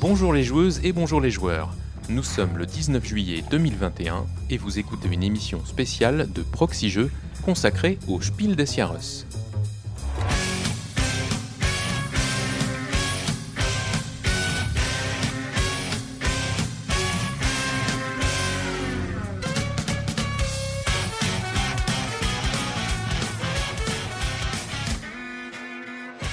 Bonjour les joueuses et bonjour les joueurs. Nous sommes le 19 juillet 2021 et vous écoutez une émission spéciale de Proxy Jeux consacrée au Spiel des Jahres.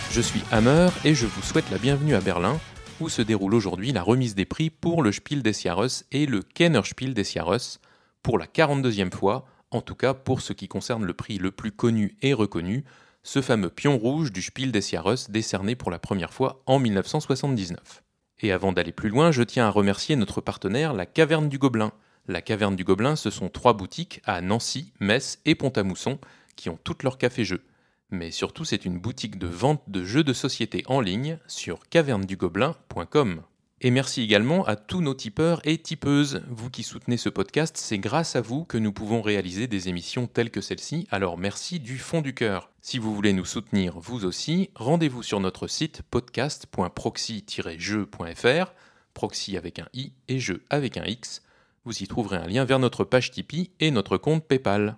Je suis Hammer et je vous souhaite la bienvenue à Berlin, où se déroule aujourd'hui la remise des prix pour le Spiel des Jahres et le Kennerspiel des Jahres, pour la 42e fois, en tout cas pour ce qui concerne le prix le plus connu et reconnu, ce fameux pion rouge du Spiel des Jahres décerné pour la première fois en 1979. Et avant d'aller plus loin, je tiens à remercier notre partenaire, la Caverne du Gobelin. La Caverne du Gobelin, ce sont trois boutiques à Nancy, Metz et Pont-à-Mousson qui ont toutes leurs cafés-jeux mais surtout c'est une boutique de vente de jeux de société en ligne sur cavernedugobelin.com. Et merci également à tous nos tipeurs et tipeuses. Vous qui soutenez ce podcast, c'est grâce à vous que nous pouvons réaliser des émissions telles que celle-ci, alors merci du fond du cœur. Si vous voulez nous soutenir vous aussi, rendez-vous sur notre site podcast.proxy-jeu.fr, proxy avec un i et jeu avec un x. Vous y trouverez un lien vers notre page Tipeee et notre compte PayPal.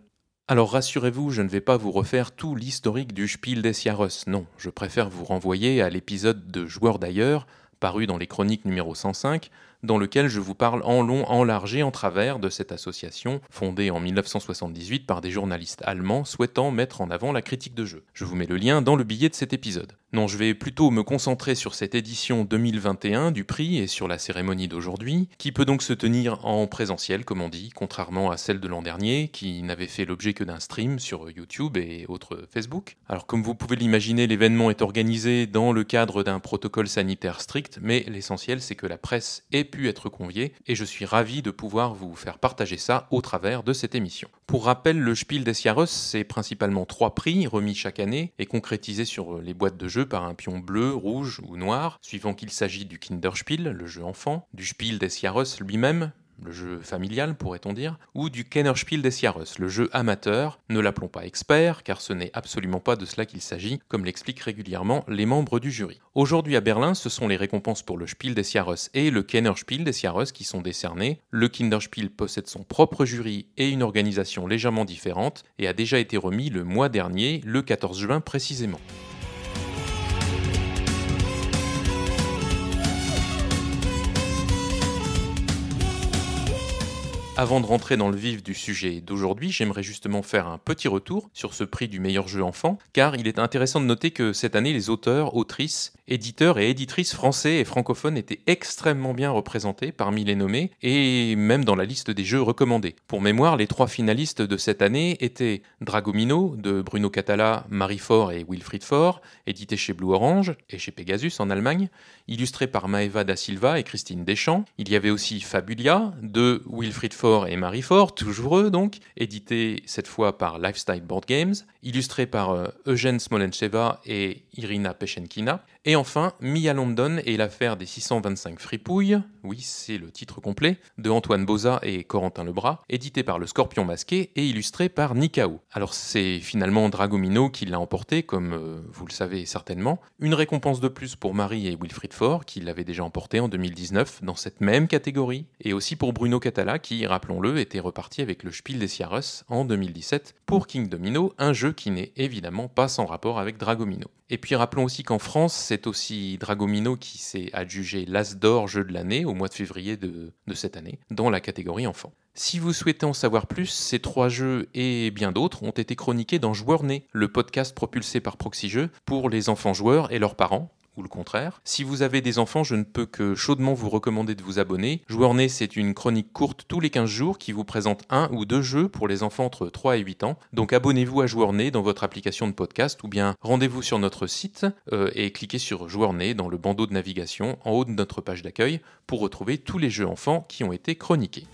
Alors rassurez-vous, je ne vais pas vous refaire tout l'historique du Spiel des Jahres, non, je préfère vous renvoyer à l'épisode de Joueurs d'ailleurs, paru dans les chroniques numéro 105, dans lequel je vous parle en long, en large et en travers de cette association fondée en 1978 par des journalistes allemands souhaitant mettre en avant la critique de jeu. Je vous mets le lien dans le billet de cet épisode. Non, je vais plutôt me concentrer sur cette édition 2021 du prix et sur la cérémonie d'aujourd'hui, qui peut donc se tenir en présentiel, comme on dit, contrairement à celle de l'an dernier, qui n'avait fait l'objet que d'un stream sur YouTube et autres Facebook. Alors comme vous pouvez l'imaginer, l'événement est organisé dans le cadre d'un protocole sanitaire strict, mais l'essentiel c'est que la presse ait pu être conviée, et je suis ravi de pouvoir vous faire partager ça au travers de cette émission. Pour rappel, le Spiel des Jahres, c'est principalement trois prix remis chaque année et concrétisés sur les boîtes de jeu par un pion bleu, rouge ou noir, suivant qu'il s'agit du Kinderspiel, le jeu enfant, du Spiel des Jahres lui-même, le jeu familial pourrait-on dire, ou du Kennerspiel des Jahres, le jeu amateur, ne l'appelons pas expert, car ce n'est absolument pas de cela qu'il s'agit, comme l'expliquent régulièrement les membres du jury. Aujourd'hui à Berlin, ce sont les récompenses pour le Spiel des Jahres et le Kennerspiel des Jahres qui sont décernées. Le Kinderspiel possède son propre jury et une organisation légèrement différente, et a déjà été remis le mois dernier, le 14 juin précisément. Avant de rentrer dans le vif du sujet d'aujourd'hui, j'aimerais justement faire un petit retour sur ce prix du meilleur jeu enfant, car il est intéressant de noter que cette année, les auteurs, autrices, éditeurs et éditrices français et francophones étaient extrêmement bien représentés parmi les nommés, et même dans la liste des jeux recommandés. Pour mémoire, les trois finalistes de cette année étaient Dragomino de Bruno Catala, Marie Faure et Wilfried Faure, édité chez Blue Orange et chez Pegasus en Allemagne, illustré par Maeva da Silva et Christine Deschamps. Il y avait aussi Fabulia de Wilfried Faure et Marie Fort, toujours eux donc, édité cette fois par Lifestyle Board Games, illustré par euh, Eugène Smolencheva et Irina Pechenkina, et enfin Mia London et l'affaire des 625 fripouilles, oui c'est le titre complet, de Antoine Boza et Corentin Lebras, édité par le Scorpion Masqué et illustré par Nikao. Alors c'est finalement Dragomino qui l'a emporté, comme euh, vous le savez certainement, une récompense de plus pour Marie et Wilfried Faure, qui l'avaient déjà emporté en 2019 dans cette même catégorie, et aussi pour Bruno Catala qui, rappelons-le, était reparti avec le Spiel des Jahres en 2017 pour King Domino, un jeu qui n'est évidemment pas sans rapport avec Dragomino. Et puis rappelons aussi qu'en France, c'est aussi Dragomino qui s'est adjugé l'As d'or jeu de l'année au mois de février de, cette année, dans la catégorie enfant. Si vous souhaitez en savoir plus, ces trois jeux et bien d'autres ont été chroniqués dans Joueur Né, le podcast propulsé par Proxy Jeux pour les enfants joueurs et leurs parents, le contraire. Si vous avez des enfants, je ne peux que chaudement vous recommander de vous abonner. Joueur Né, c'est une chronique courte tous les 15 jours qui vous présente un ou deux jeux pour les enfants entre 3 et 8 ans. Donc abonnez-vous à Joueur Né dans votre application de podcast ou bien rendez-vous sur notre site euh, et cliquez sur Joueur Né dans le bandeau de navigation en haut de notre page d'accueil pour retrouver tous les jeux enfants qui ont été chroniqués.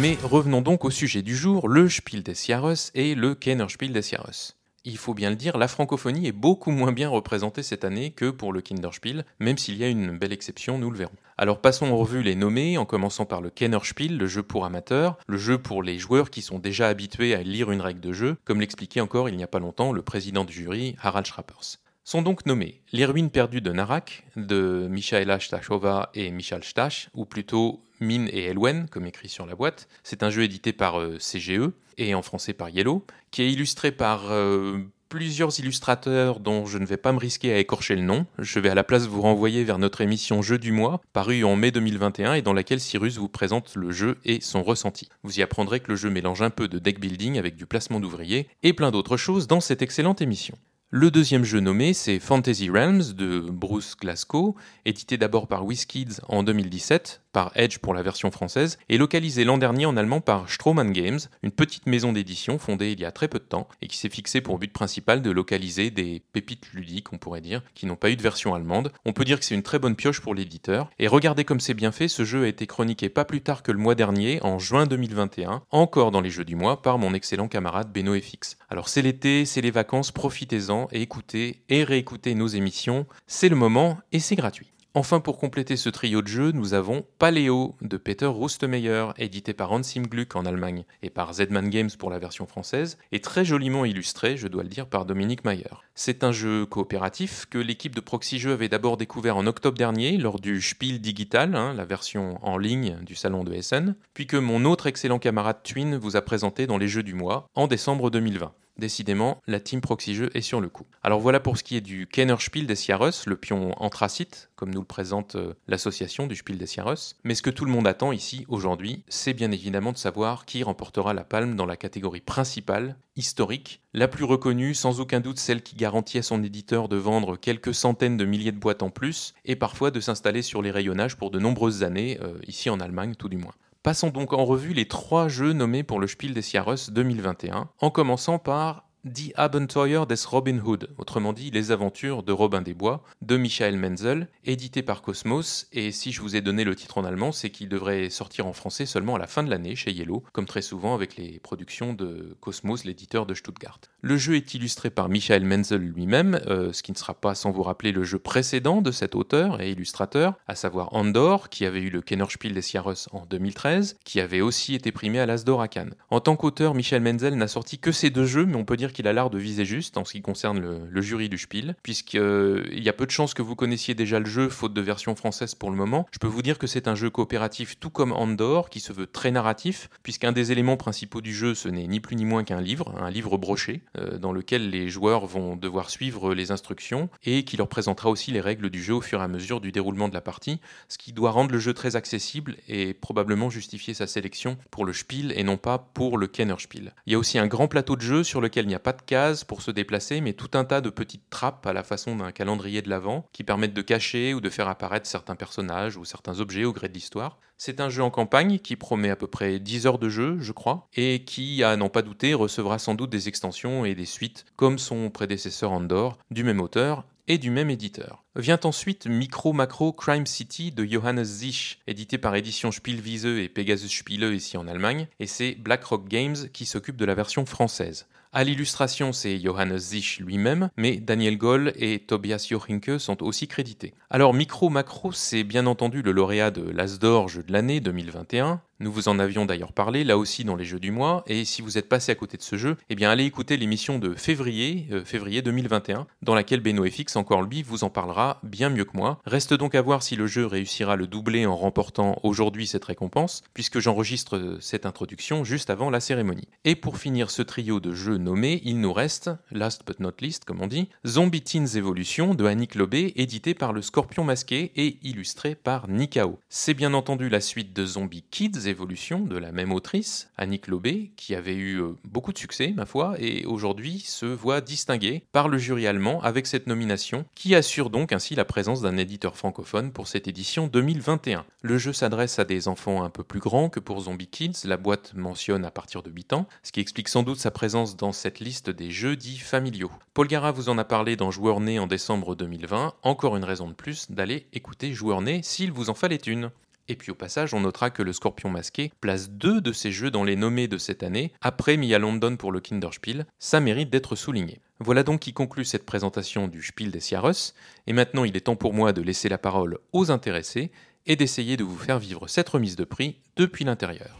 Mais revenons donc au sujet du jour, le Spiel des Jahres et le Kennerspiel des Jahres. il faut bien le dire, la francophonie est beaucoup moins bien représentée cette année que pour le Kinderspiel, même s'il y a une belle exception, nous le verrons. Alors passons en revue les nommés, en commençant par le Kennerspiel, le jeu pour amateurs, le jeu pour les joueurs qui sont déjà habitués à lire une règle de jeu, comme l'expliquait encore il n'y a pas longtemps le président du jury, Harald Schrappers sont donc nommés Les ruines perdues de Narak de Michaela Stachova et Michal Stach, ou plutôt Mine et Elwen, comme écrit sur la boîte. C'est un jeu édité par euh, CGE et en français par Yellow, qui est illustré par euh, plusieurs illustrateurs dont je ne vais pas me risquer à écorcher le nom. Je vais à la place vous renvoyer vers notre émission Jeu du mois, parue en mai 2021 et dans laquelle Cyrus vous présente le jeu et son ressenti. Vous y apprendrez que le jeu mélange un peu de deck building avec du placement d'ouvriers et plein d'autres choses dans cette excellente émission. Le deuxième jeu nommé, c'est Fantasy Realms de Bruce Glasgow, édité d'abord par WizKids en 2017, par Edge pour la version française, et localisé l'an dernier en allemand par Stroman Games, une petite maison d'édition fondée il y a très peu de temps, et qui s'est fixée pour but principal de localiser des pépites ludiques, on pourrait dire, qui n'ont pas eu de version allemande. On peut dire que c'est une très bonne pioche pour l'éditeur, et regardez comme c'est bien fait, ce jeu a été chroniqué pas plus tard que le mois dernier, en juin 2021, encore dans les jeux du mois, par mon excellent camarade Beno FX. Alors c'est l'été, c'est les vacances, profitez-en, et écoutez et réécoutez nos émissions. C'est le moment et c'est gratuit. Enfin, pour compléter ce trio de jeux, nous avons Paléo de Peter Rustemeyer, édité par Hansim Gluck en Allemagne et par Zedman Games pour la version française, et très joliment illustré, je dois le dire, par Dominique Mayer. C'est un jeu coopératif que l'équipe de Proxy Jeux avait d'abord découvert en octobre dernier lors du Spiel Digital, hein, la version en ligne du salon de SN, puis que mon autre excellent camarade Twin vous a présenté dans les jeux du mois en décembre 2020. Décidément, la team Proxy Jeux est sur le coup. Alors voilà pour ce qui est du Kennerspiel des Sierras, le pion anthracite, comme nous le présente euh, l'association du Spiel des. Mais ce que tout le monde attend ici, aujourd'hui, c'est bien évidemment de savoir qui remportera la palme dans la catégorie principale, historique, la plus reconnue, sans aucun doute celle qui garantit à son éditeur de vendre quelques centaines de milliers de boîtes en plus, et parfois de s'installer sur les rayonnages pour de nombreuses années, euh, ici en Allemagne tout du moins. Passons donc en revue les trois jeux nommés pour le Spiel des Jahres 2021, en commençant par The Abenteuer des Robin Hood, autrement dit Les Aventures de Robin des Bois, de Michael Menzel, édité par Cosmos, et si je vous ai donné le titre en allemand, c'est qu'il devrait sortir en français seulement à la fin de l'année chez Yellow, comme très souvent avec les productions de Cosmos, l'éditeur de Stuttgart. Le jeu est illustré par Michael Menzel lui-même, euh, ce qui ne sera pas sans vous rappeler le jeu précédent de cet auteur et illustrateur, à savoir Andor, qui avait eu le Kennerspiel des Jahres en 2013, qui avait aussi été primé à l'Asdor à. En tant qu'auteur, Michael Menzel n'a sorti que ces deux jeux, mais on peut dire qu'il a l'art de viser juste en ce qui concerne le, jury du Spiel, puisqu'il euh, y a peu de chances que vous connaissiez déjà le jeu, faute de version française pour le moment. Je peux vous dire que c'est un jeu coopératif tout comme Andor, qui se veut très narratif, puisqu'un des éléments principaux du jeu, ce n'est ni plus ni moins qu'un livre, un livre broché, euh, dans lequel les joueurs vont devoir suivre les instructions, et qui leur présentera aussi les règles du jeu au fur et à mesure du déroulement de la partie, ce qui doit rendre le jeu très accessible et probablement justifier sa sélection pour le Spiel et non pas pour le Kennerspiel. Il y a aussi un grand plateau de jeu sur lequel il n'y a pas de cases pour se déplacer, mais tout un tas de petites trappes à la façon d'un calendrier de l'Avent qui permettent de cacher ou de faire apparaître certains personnages ou certains objets au gré de l'histoire. C'est un jeu en campagne qui promet à peu près 10 heures de jeu, je crois, et qui, à n'en pas douter, recevra sans doute des extensions et des suites, comme son prédécesseur Andor, du même auteur et du même éditeur. Vient ensuite Micro Macro Crime City de Johannes Zich, édité par Édition Spielwiese et Pegasus Spiele ici en Allemagne, et c'est BlackRock Games qui s'occupe de la version française. À l'illustration, c'est Johannes Zich lui-même, mais Daniel Goll et Tobias Jorinke sont aussi crédités. Alors Micro Macro, c'est bien entendu le lauréat de l'Asdor Jeu de l'année 2021, nous vous en avions d'ailleurs parlé, là aussi dans les jeux du mois, et si vous êtes passé à côté de ce jeu, eh bien allez écouter l'émission de février, euh, février 2021, dans laquelle Beno FX, encore lui, vous en parlera bien mieux que moi. Reste donc à voir si le jeu réussira le doubler en remportant aujourd'hui cette récompense, puisque j'enregistre euh, cette introduction juste avant la cérémonie. Et pour finir ce trio de jeux nommés, il nous reste, last but not least comme on dit, Zombie Teens Evolution de Annick Lobé, édité par le Scorpion Masqué et illustré par Nikao. C'est bien entendu la suite de Zombie Kids de la même autrice, Annick Lobé, qui avait eu euh, beaucoup de succès, ma foi, et aujourd'hui se voit distinguée par le jury allemand avec cette nomination, qui assure donc ainsi la présence d'un éditeur francophone pour cette édition 2021. Le jeu s'adresse à des enfants un peu plus grands que pour Zombie Kids, la boîte mentionne à partir de 8 ans, ce qui explique sans doute sa présence dans cette liste des jeux dits familiaux. Paul Gara vous en a parlé dans Joueur Né en décembre 2020, encore une raison de plus d'aller écouter Joueur Né s'il vous en fallait une. Et puis au passage, on notera que le Scorpion masqué place deux de ses jeux dans les nommés de cette année, après mis à London pour le Kinderspiel. Ça mérite d'être souligné. Voilà donc qui conclut cette présentation du Spiel des Jahres, et maintenant il est temps pour moi de laisser la parole aux intéressés et d'essayer de vous faire vivre cette remise de prix depuis l'intérieur.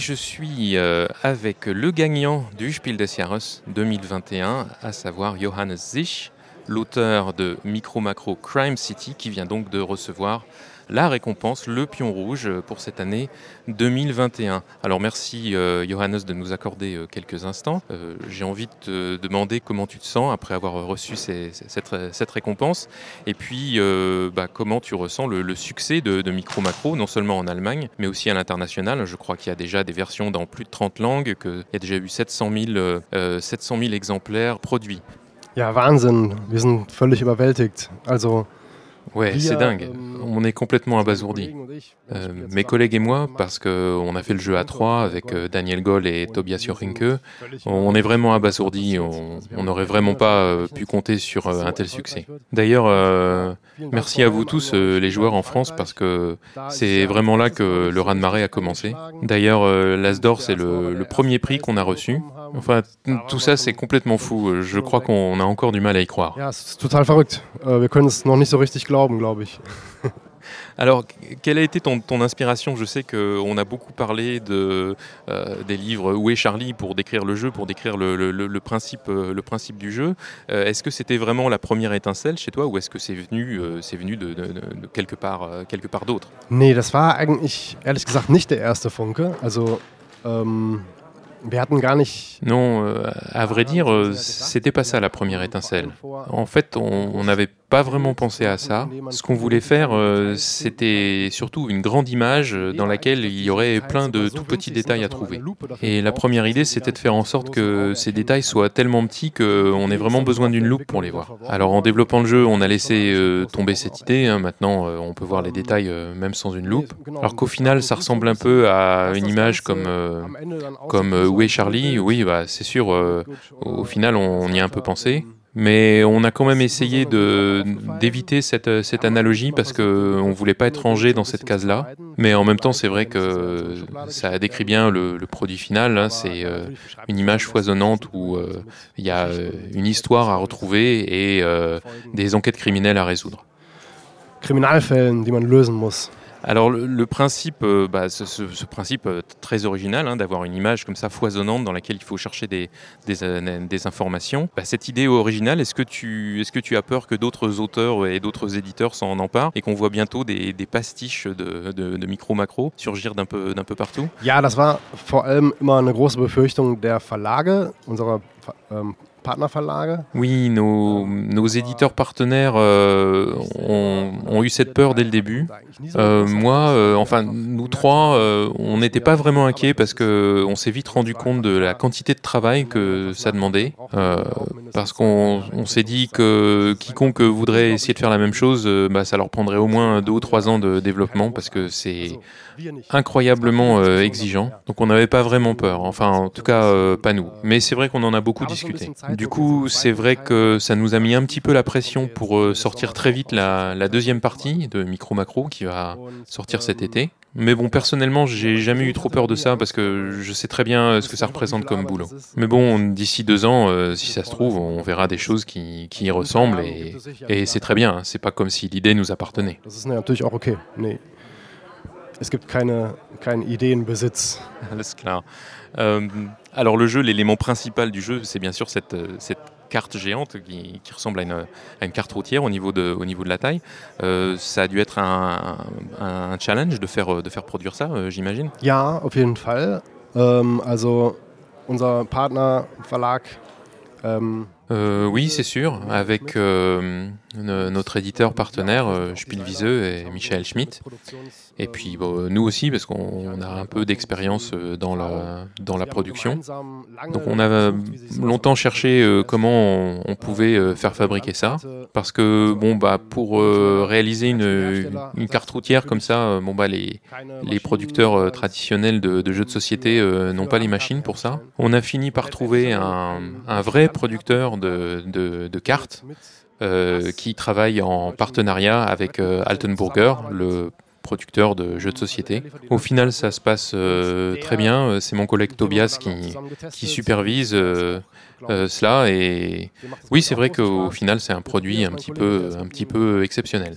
Je suis euh, avec le gagnant du Spiel des Jahres 2021, à savoir Johannes Zich, l'auteur de Micro Macro Crime City, qui vient donc de recevoir la récompense, le pion rouge euh, pour cette année 2021. Alors merci euh, Johannes de nous accorder euh, quelques instants. J'ai envie de te demander comment tu te sens après avoir reçu cette, récompense et puis bah, comment tu ressens le, succès de, Micro Macro, non seulement en Allemagne mais aussi à l'international. Je crois qu'il y a déjà des versions dans plus de 30 langues, qu'il y a déjà eu 700 000, 700 000 exemplaires produits. Wahnsinn. Wir sind völlig überwältigt. Ouais, c'est dingue. Euh, on est complètement abasourdi. Euh, mes collègues et moi, parce qu'on a fait le jeu à trois avec euh, Daniel Goll et Tobias Jorinke, on est vraiment abasourdi. On n'aurait vraiment pas pu compter sur un tel succès. D'ailleurs, merci à vous tous, les joueurs en France, parce que c'est vraiment là que le raz-de-marée a commencé. D'ailleurs, l'Asdor, c'est le, le premier prix qu'on a reçu. Enfin, tout ça, c'est complètement fou. Je crois qu'on a encore du mal à y croire. Ja, c'est total verrückt. Wir können es noch nicht so richtig glauben, glaube ich. Alors, quelle a été ton, ton inspiration? Je sais qu'on a beaucoup parlé de, euh, des livres Où est Charlie pour décrire le jeu, pour décrire le, le, le principe, euh, le principe du jeu. Euh, est-ce que c'était vraiment la première étincelle chez toi ou est-ce que c'est venu, c'est venu de, de, de, quelque part, quelque part d'autre? Nee, das war eigentlich ehrlich gesagt nicht der erste Funke. Also, ähm, non, euh, à vrai dire, euh, c'était pas ça la première étincelle. En fait, on n'avait pas vraiment pensé à ça. Ce qu'on voulait faire, euh, c'était surtout une grande image dans laquelle il y aurait plein de tout petits détails à trouver. Et la première idée, c'était de faire en sorte que ces détails soient tellement petits qu'on ait vraiment besoin d'une loupe pour les voir. Alors en développant le jeu, on a laissé tomber cette idée. Hein. Maintenant, on peut voir les détails même sans une loupe. Alors qu'au final, ça ressemble un peu à une image comme, comme où est Charlie Oui, bah, c'est sûr, euh, au final, on, y a un peu pensé. Mais on a quand même essayé d'éviter cette, cette, analogie parce qu'on ne voulait pas être rangé dans cette case-là. Mais en même temps, c'est vrai que ça décrit bien le, produit final. Hein. C'est euh, une image foisonnante où euh, il y a une histoire à retrouver et des enquêtes criminelles à résoudre. Kriminalfällen, die man lösen muss. Alors le, principe, euh, bah, ce, principe euh, très original hein, d'avoir une image comme ça foisonnante dans laquelle il faut chercher des, euh, informations, bah, cette idée originale, est-ce que, tu, est que tu as peur que d'autres auteurs et d'autres éditeurs s'en emparent et qu'on voit bientôt des, pastiches de, micro-macro surgir d'un peu, peu partout? Ja, das war vor allem immer eine große Befürchtung der Verlage, ähm, oui, nos, éditeurs partenaires euh, ont, eu cette peur dès le début. Euh, moi, euh, enfin, nous trois, on n'était pas vraiment inquiets parce que on s'est vite rendu compte de la quantité de travail que ça demandait. parce qu'on s'est dit que quiconque voudrait essayer de faire la même chose, bah, ça leur prendrait au moins deux ou trois ans de développement parce que c'est incroyablement exigeant. Donc on n'avait pas vraiment peur. Enfin, en tout cas, pas nous. Mais c'est vrai qu'on en a beaucoup discuté. Du coup, c'est vrai que ça nous a mis un petit peu la pression pour euh, sortir très vite la, deuxième partie de Micro Macro qui va sortir cet été. Mais bon, personnellement, j'ai jamais eu trop peur de ça parce que je sais très bien euh, ce que ça représente comme boulot. Mais bon, d'ici deux ans, euh, si ça se trouve, on verra des choses qui, y ressemblent et, c'est très bien. Hein. C'est pas comme si l'idée nous appartenait. Es gibt keine, keinen Ideenbesitz. Alles klar. Alors le jeu, l'élément principal du jeu, c'est bien sûr cette, euh, cette carte géante qui, qui ressemble à une, à une, carte routière au niveau de, au niveau de la taille. Euh, ça a dû être un, un, challenge de faire, de faire produire ça, euh, j'imagine Ja, auf jeden Fall. Ähm, also unser Partner Verlag ähm, Euh, oui, c'est sûr, avec euh, notre éditeur partenaire euh, Spielwiese et Michael Schmidt. Et puis nous aussi, parce qu'on a un peu d'expérience dans la, dans la production. Donc on a longtemps cherché comment on, pouvait faire fabriquer ça. Parce que bon, bah, pour réaliser une, une, carte routière comme ça, bon, bah, les, les producteurs traditionnels de, de, jeux de société n'ont pas les machines pour ça. On a fini par trouver un, vrai producteur de, cartes euh, qui travaille en partenariat avec euh, Altenburger, le producteur de jeux de société. Au final, ça se passe euh, très bien. C'est mon collègue Tobias qui, qui supervise cela. Et oui, c'est vrai qu'au final, c'est un produit un petit peu, un petit peu exceptionnel.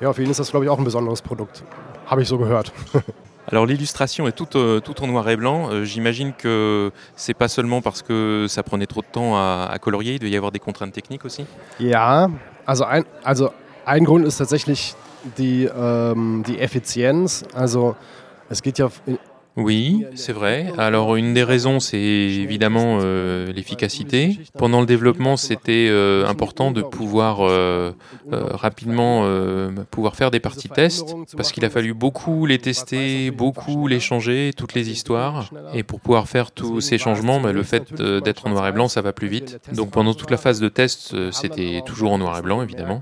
Ja, für ihn ist das, glaube ich, auch ein besonderes Produkt. Habe ich so gehört. Alors l'illustration est toute, euh, tout en noir et blanc. Euh, j'imagine que c'est pas seulement parce que ça prenait trop de temps à, à, colorier, il doit y avoir des contraintes techniques aussi? Ja, also ein, also ein Grund ist tatsächlich die, ähm, die Effizienz. Also es geht ja Oui, c'est vrai. Alors une des raisons, c'est évidemment euh, l'efficacité. Pendant le développement, c'était euh, important de pouvoir euh, rapidement pouvoir faire des parties tests, parce qu'il a fallu beaucoup les tester, beaucoup les changer, toutes les histoires. Et pour pouvoir faire tous ces changements, bah, le fait d'être en noir et blanc, ça va plus vite. Donc pendant toute la phase de test, c'était toujours en noir et blanc, évidemment.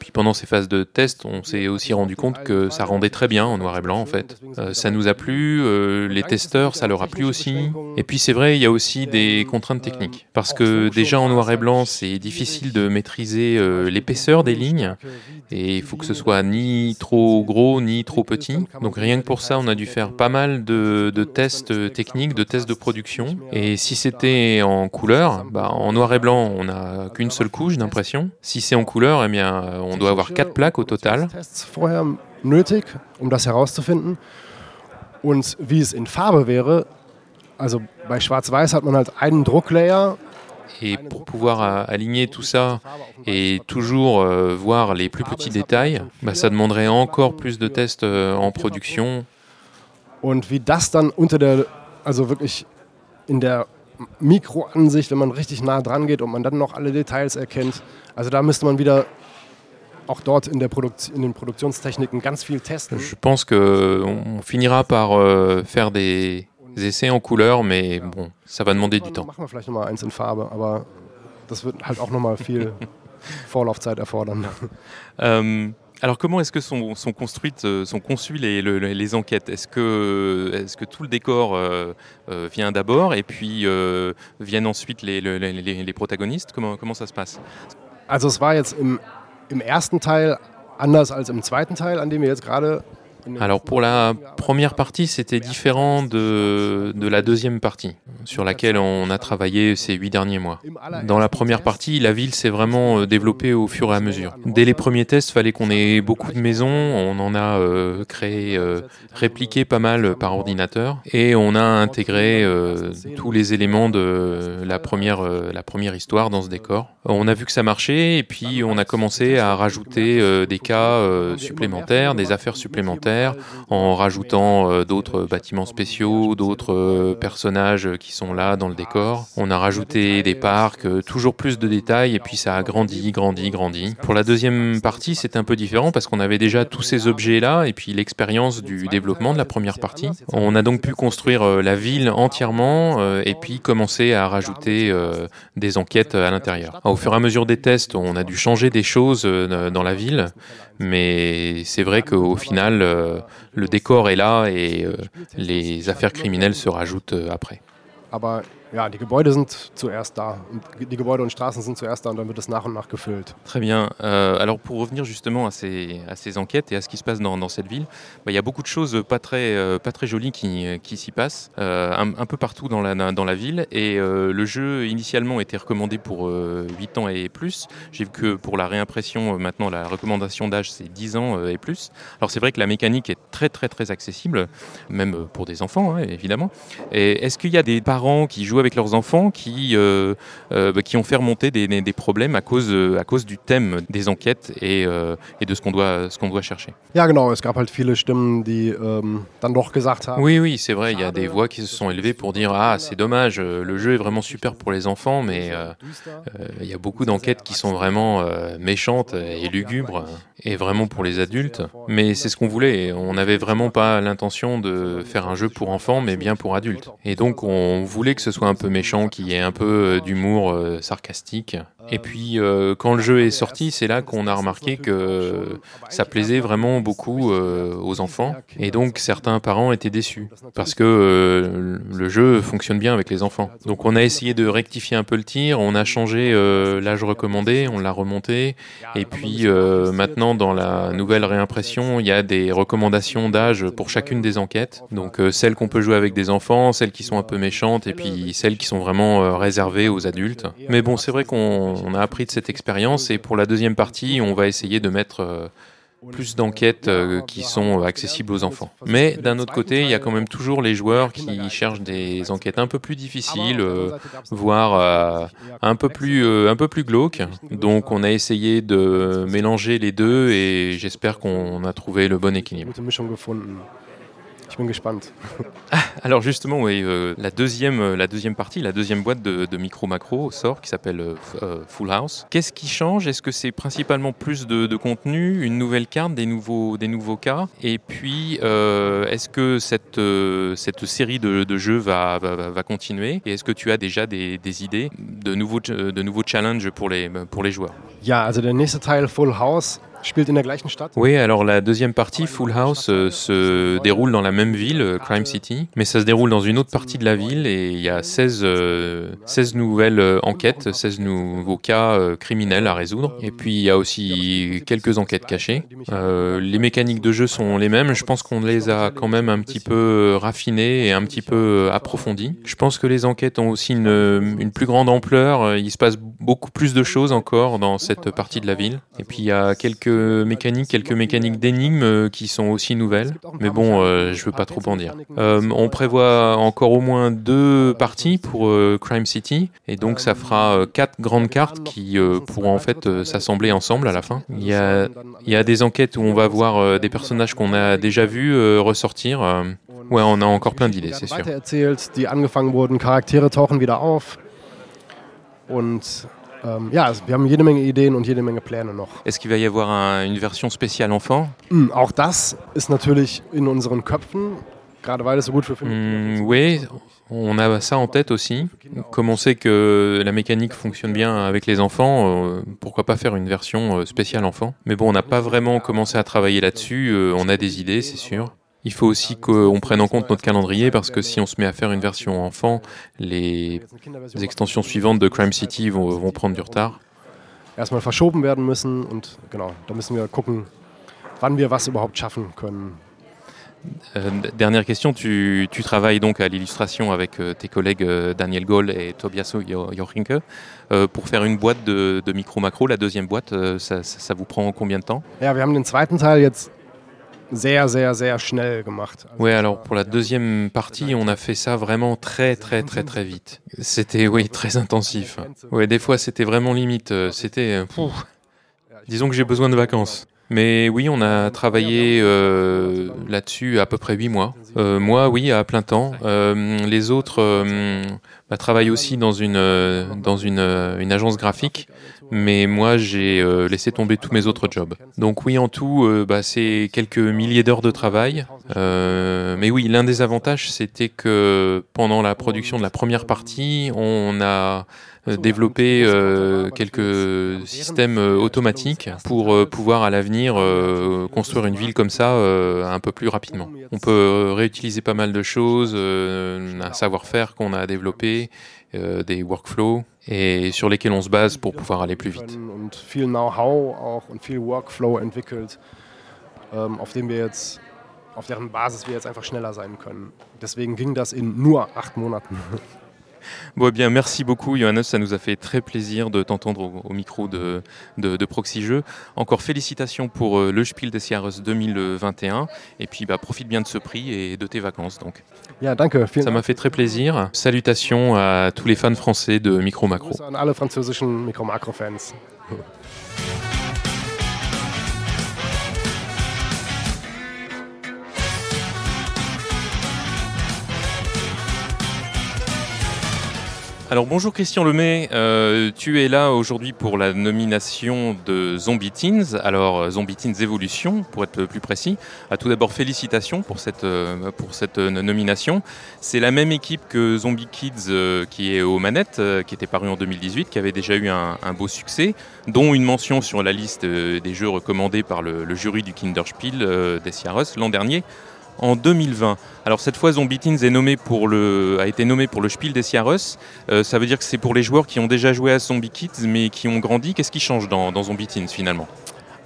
Puis pendant ces phases de test, on s'est aussi rendu compte que ça rendait très bien en noir et blanc en fait. Euh, ça nous a plu, euh, les testeurs ça leur a plu aussi. Et puis c'est vrai, il y a aussi des contraintes techniques. Parce que déjà en noir et blanc, c'est difficile de maîtriser euh, l'épaisseur des lignes. Et il faut que ce soit ni trop gros ni trop petit. Donc rien que pour ça, on a dû faire pas mal de, tests techniques, de tests de production. Et si c'était en couleur, bah, en noir et blanc, on n'a qu'une seule couche d'impression. Si c'est en couleur, eh bien, on doit avoir quatre plaques au total. Vorher nötig, um das herauszufinden. Und wie es in Farbe wäre, also bei Schwarz-Weiß hat man halt einen Drucklayer. Et pour pouvoir aligner tout ça et toujours euh, voir les plus petits détails, bah, ça demanderait encore plus de tests euh, en production. Und wie das dann unter der, also wirklich in der Mikroansicht, wenn man richtig nah dran geht und man dann noch alle Details erkennt, also da müsste man wieder auch dort in, der Produkt in den Produktionstechniken ganz viel testen. Je pense qu'on finira par euh, faire des essais en couleur, mais bon, ça va demander du temps. Machen wir vielleicht nochmal eins in Farbe, aber das wird halt auch nochmal viel Vorlaufzeit erfordern. Ähm, alors comment est-ce que sont, sont, construites, euh, sont conçues les, les, les enquêtes? Est-ce que, est que tout le décor euh, euh, vient d'abord et puis euh, viennent ensuite les, les, protagonistes? Comment, comment ça se passe? Also es war jetzt im im ersten Teil anders als im zweiten Teil, an dem wir jetzt gerade Alors pour la première partie, c'était différent de, de, la deuxième partie, sur laquelle on a travaillé ces huit derniers mois. Dans la première partie, la ville s'est vraiment euh, développée au fur et à mesure. Dès les premiers tests, fallait qu'on ait beaucoup de maisons, on en a euh, créé, euh, répliqué pas mal par ordinateur, et on a intégré tous les éléments de la première, la première histoire dans ce décor. On a vu que ça marchait, et puis on a commencé à rajouter des cas supplémentaires, des affaires supplémentaires, en rajoutant euh, d'autres bâtiments spéciaux, d'autres euh, personnages qui sont là dans le décor. On a rajouté des parcs, euh, toujours plus de détails, et puis ça a grandi, grandi, grandi. Pour la deuxième partie, c'est un peu différent parce qu'on avait déjà tous ces objets-là, et puis l'expérience du développement de la première partie. On a donc pu construire la ville entièrement, et puis commencer à rajouter des enquêtes à l'intérieur. Au fur et à mesure des tests, on a dû changer des choses dans la ville, mais c'est vrai qu'au final, euh, le décor est là et euh, les affaires criminelles se rajoutent euh, après. Ja, die Gebäude sind zuerst da. Die Gebäude und Straßen sind zuerst da und dann wird es nach und nach gefüllt. Très bien. Euh, alors pour revenir justement à ces, enquêtes et à ce qui se passe dans, cette ville, bah, il y a beaucoup de choses pas très, euh, jolies qui, s'y passent, euh, un, peu partout dans la, ville. Et le jeu initialement était recommandé pour 8 ans et plus. J'ai vu que pour la réimpression, maintenant la recommandation d'âge c'est 10 ans et plus. Alors c'est vrai que la mécanique est très très très accessible, même pour des enfants hein, évidemment. Est-ce qu'il y a des parents qui jouent avec leurs enfants qui, euh, euh, bah, qui ont fait remonter des, des- des problèmes à cause, euh, à cause du thème des enquêtes et, et de ce qu'on doit, qu'on doit chercher. Ja, genau. Es gab halt viele Stimmen, die ähm, dann doch gesagt haben. Oui, oui, c'est vrai, il y a des voix qui se sont élevées pour dire Ah, c'est dommage, le jeu est vraiment super pour les enfants, mais euh, il y a beaucoup d'enquêtes qui sont vraiment méchantes et lugubres, et vraiment pour les adultes. Mais c'est ce qu'on voulait, on n'avait vraiment pas l'intention de faire un jeu pour enfants, mais bien pour adultes. Et donc on voulait que ce soit un peu méchant, qu'il y ait un peu euh, d'humour euh, sarcastique. Et puis euh, quand le jeu est sorti, c'est là qu'on a remarqué que ça plaisait vraiment beaucoup euh, aux enfants. Et donc certains parents étaient déçus parce que euh, le jeu fonctionne bien avec les enfants. Donc on a essayé de rectifier un peu le tir, on a changé euh, l'âge recommandé, on l'a remonté. Et puis euh, maintenant dans la nouvelle réimpression, il y a des recommandations d'âge pour chacune des enquêtes. Donc euh, celles qu'on peut jouer avec des enfants, celles qui sont un peu méchantes et puis celles qui sont vraiment euh, réservées aux adultes. Mais bon, c'est vrai qu'on on a appris de cette expérience et pour la deuxième partie, on va essayer de mettre euh, plus d'enquêtes euh, qui sont accessibles aux enfants. Mais d'un autre côté, il y a quand même toujours les joueurs qui cherchent des enquêtes un peu plus difficiles, euh, voire euh, un peu plus euh, un peu plus glauques. Donc on a essayé de mélanger les deux et j'espère qu'on a trouvé le bon équilibre. Ich bin gespannt. Alors justement, oui, euh, la deuxième euh, la deuxième partie, la deuxième boîte de, de micro macro sort qui s'appelle euh, Full House. Qu'est-ce qui change? Est-ce que c'est principalement plus de, de contenu, une nouvelle carte, des nouveaux des nouveaux cas? Et puis euh, est-ce que cette cette série de, de jeux va, va, continuer? Et est-ce que tu as déjà des, des idées de nouveaux de nouveaux challenges pour les pour les joueurs? Ja, also der nächste Teil, Full House, Oui, alors la deuxième partie, Full House, euh, se déroule dans la même ville, euh, Crime City, mais ça se déroule dans une autre partie de la ville et il y a 16, euh, 16 nouvelles euh, enquêtes, 16 nouveaux cas criminels à résoudre. Et puis il y a aussi quelques enquêtes cachées. Les mécaniques de jeu sont les mêmes, je pense qu'on les a quand même un petit peu raffinées et un petit peu approfondies. Je pense que les enquêtes ont aussi une, plus grande ampleur, il se passe beaucoup plus de choses encore dans cette partie de la ville. Et puis il y a quelques mécaniques, quelques mécaniques d'énigmes euh, qui sont aussi nouvelles. Mais bon, euh, je veux pas trop en dire. Euh, on prévoit encore au moins deux parties pour Crime City, et donc ça fera quatre grandes cartes qui pourront en fait s'assembler ensemble à la fin. Il y a, il y a des enquêtes où on va voir des personnages qu'on a déjà vus ressortir. Ouais, on a encore plein d'idées, c'est sûr. Ähm, ja, also wir haben jede Menge Ideen und jede Menge Pläne noch. Est-ce qu'il va y avoir un- une version spéciale enfant? Hm, auch das ist natürlich in unseren Köpfen, gerade weil es so gut für Filme Hmm, Oui, on a ça en tête aussi. Comme on sait que la mécanique fonctionne bien avec les enfants, euh, pourquoi pas faire une version euh, spéciale enfant? Mais bon, on n'a pas vraiment commencé à travailler là-dessus. euh, on a des idées, c'est sûr. Il faut aussi qu'on prenne en compte notre calendrier parce que si on se met à faire une version enfant, les extensions suivantes de Crime City vont, vont prendre du retard. erstmal verschoben werden müssen und genau, da müssen wir gucken, wann wir was überhaupt schaffen können. Euh, dernière question, tu, tu travailles donc à l'illustration avec euh, tes collègues euh, Daniel Goll et Tobias Jo- Jorrinke euh, pour faire une boîte de, de micro-macro. La deuxième boîte, ça, ça- ça vous prend combien de temps? Ja, wir haben den zweiten Teil jetzt das alors pour la deuxième partie, on a fait ça vraiment très très très très vite. C'était oui très intensif. Ouais, des fois c'était vraiment limite. euh, C'était euh, disons que j'ai besoin de vacances. Mais oui, on a travaillé euh, là-dessus à peu près huit mois. Euh, moi, oui, à plein temps. Euh, les autres euh, bah, travaillent aussi dans une euh, dans une, euh, une agence graphique, mais moi j'ai laissé tomber tous mes autres jobs. Donc oui, en tout, bah, c'est quelques milliers d'heures de travail. Mais oui, l'un des avantages, c'était que pendant la production de la première partie, on a euh, développé euh, quelques systèmes euh, automatiques pour euh, pouvoir à l'avenir euh, construire une ville comme ça euh, un peu plus rapidement. On peut réutiliser pas mal de choses, euh, un savoir-faire qu'on a développé, euh, des workflows et sur lesquels on se base pour pouvoir aller plus vite. ähm, auf deren Basis wir jetzt einfach schneller sein können. Deswegen ging das in nur acht Monaten. Bon, eh bien, merci beaucoup, Johannes. Ça nous a fait très plaisir de t'entendre au, micro de, de, Proxy Jeux. Encore félicitations pour euh, le Spiel des Jahres 2021. Et puis, bah, profite bien de ce prix et de tes vacances. Donc. Ça m'a fait très plaisir. Salutations à tous les fans français de Micro Macro. Alors bonjour Christian Lemay, euh, tu es là aujourd'hui pour la nomination de Zombie Teens. Alors euh, Zombie Teens Evolution, pour être plus précis. À tout d'abord félicitations pour cette, euh, nomination. C'est la même équipe que Zombie Kids qui est aux manettes, qui était paru en 2018, qui avait déjà eu un, beau succès, dont une mention sur la liste des jeux recommandés par le, jury du Kinderspiel des Sierras l'an dernier en 2020. Alors cette fois, Zombie Teens est nommé pour le, a été nommé pour le Spiel des Jahres. Euh, ça veut dire que c'est pour les joueurs qui ont déjà joué à Zombie Kids mais qui ont grandi. Qu'est-ce qui change dans, Zombie Teens finalement?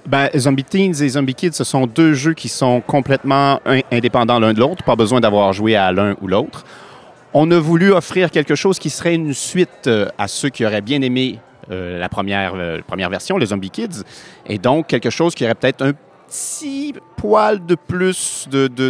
Ben, Zombie Teens et Zombie Kids, ce sont deux jeux qui sont complètement indépendants l'un de l'autre, pas besoin d'avoir joué à l'un ou l'autre. On a voulu offrir quelque chose qui serait une suite euh, à ceux qui auraient bien aimé euh, la première, première version, les Zombie Kids, et donc quelque chose qui aurait peut-être un petit poil de plus de, de,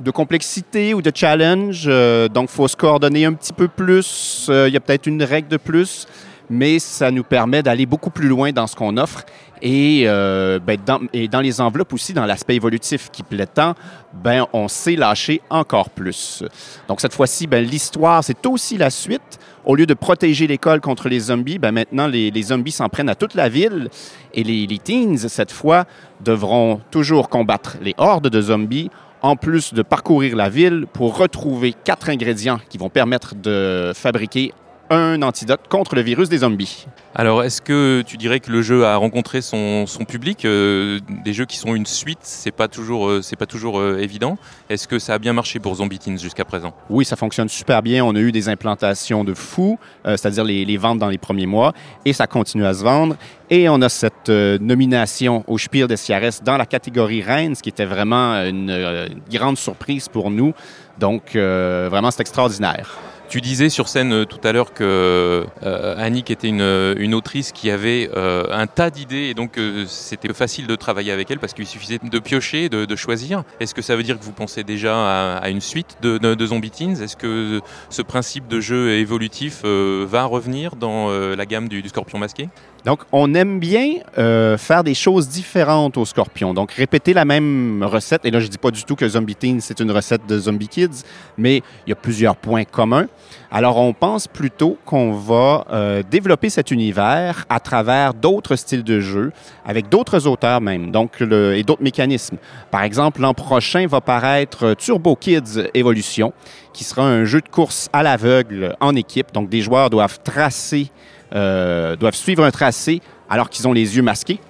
de, complexité ou de challenge. Euh, donc, il faut se coordonner un petit peu plus. Euh, il y a peut-être une règle de plus, mais ça nous permet d'aller beaucoup plus loin dans ce qu'on offre. Et, euh, ben, dans, et dans les enveloppes aussi, dans l'aspect évolutif qui plaît tant, ben, on sait lâcher encore plus. Donc, cette fois-ci, ben, l'histoire, c'est aussi la suite au lieu de protéger l'école contre les zombies, ben maintenant, les, zombies s'en prennent à toute la ville. Et les, les teens, cette fois, devront toujours combattre les hordes de zombies, en plus de parcourir la ville pour retrouver quatre ingrédients qui vont permettre de fabriquer un antidote contre le virus des zombies. Alors, est-ce que tu dirais que le jeu a rencontré son, public euh, Des jeux qui sont une suite, c'est pas toujours, euh, c'est pas toujours euh, évident. Est-ce que ça a bien marché pour Zombie Teens jusqu'à présent? Oui, ça fonctionne super bien. On a eu des implantations de fou, c'est-à-dire les, ventes dans les premiers mois, et ça continue à se vendre. Et on a cette nomination au Spiel des Jahres dans la catégorie Reigns, ce qui était vraiment une grande surprise pour nous. Donc, vraiment, c'est extraordinaire. Tu disais sur scène euh, tout à l'heure que euh, était une, une, autrice qui avait euh, un tas d'idées et donc c'était facile de travailler avec elle parce qu'il suffisait de piocher, de, choisir. Est-ce que ça veut dire que vous pensez déjà à, une suite de, Zombie Teens? Est-ce que ce principe de jeu évolutif va revenir dans la gamme du Scorpion masqué? Donc, on aime bien euh, faire des choses différentes au Scorpion. Donc, répéter la même recette. Et là, je ne dis pas du tout que Zombie Teen, c'est une recette de Zombie Kids, mais il y a plusieurs points communs. Alors, on pense plutôt qu'on va euh, développer cet univers à travers d'autres styles de jeu, avec d'autres auteurs même, donc et d'autres mécanismes. Par exemple, l'an prochain va paraître Turbo Kids Evolution, qui sera un jeu de course à l'aveugle en équipe. Donc, des joueurs doivent tracer euh, doivent suivre un tracé alors qu'ils ont les yeux masqués.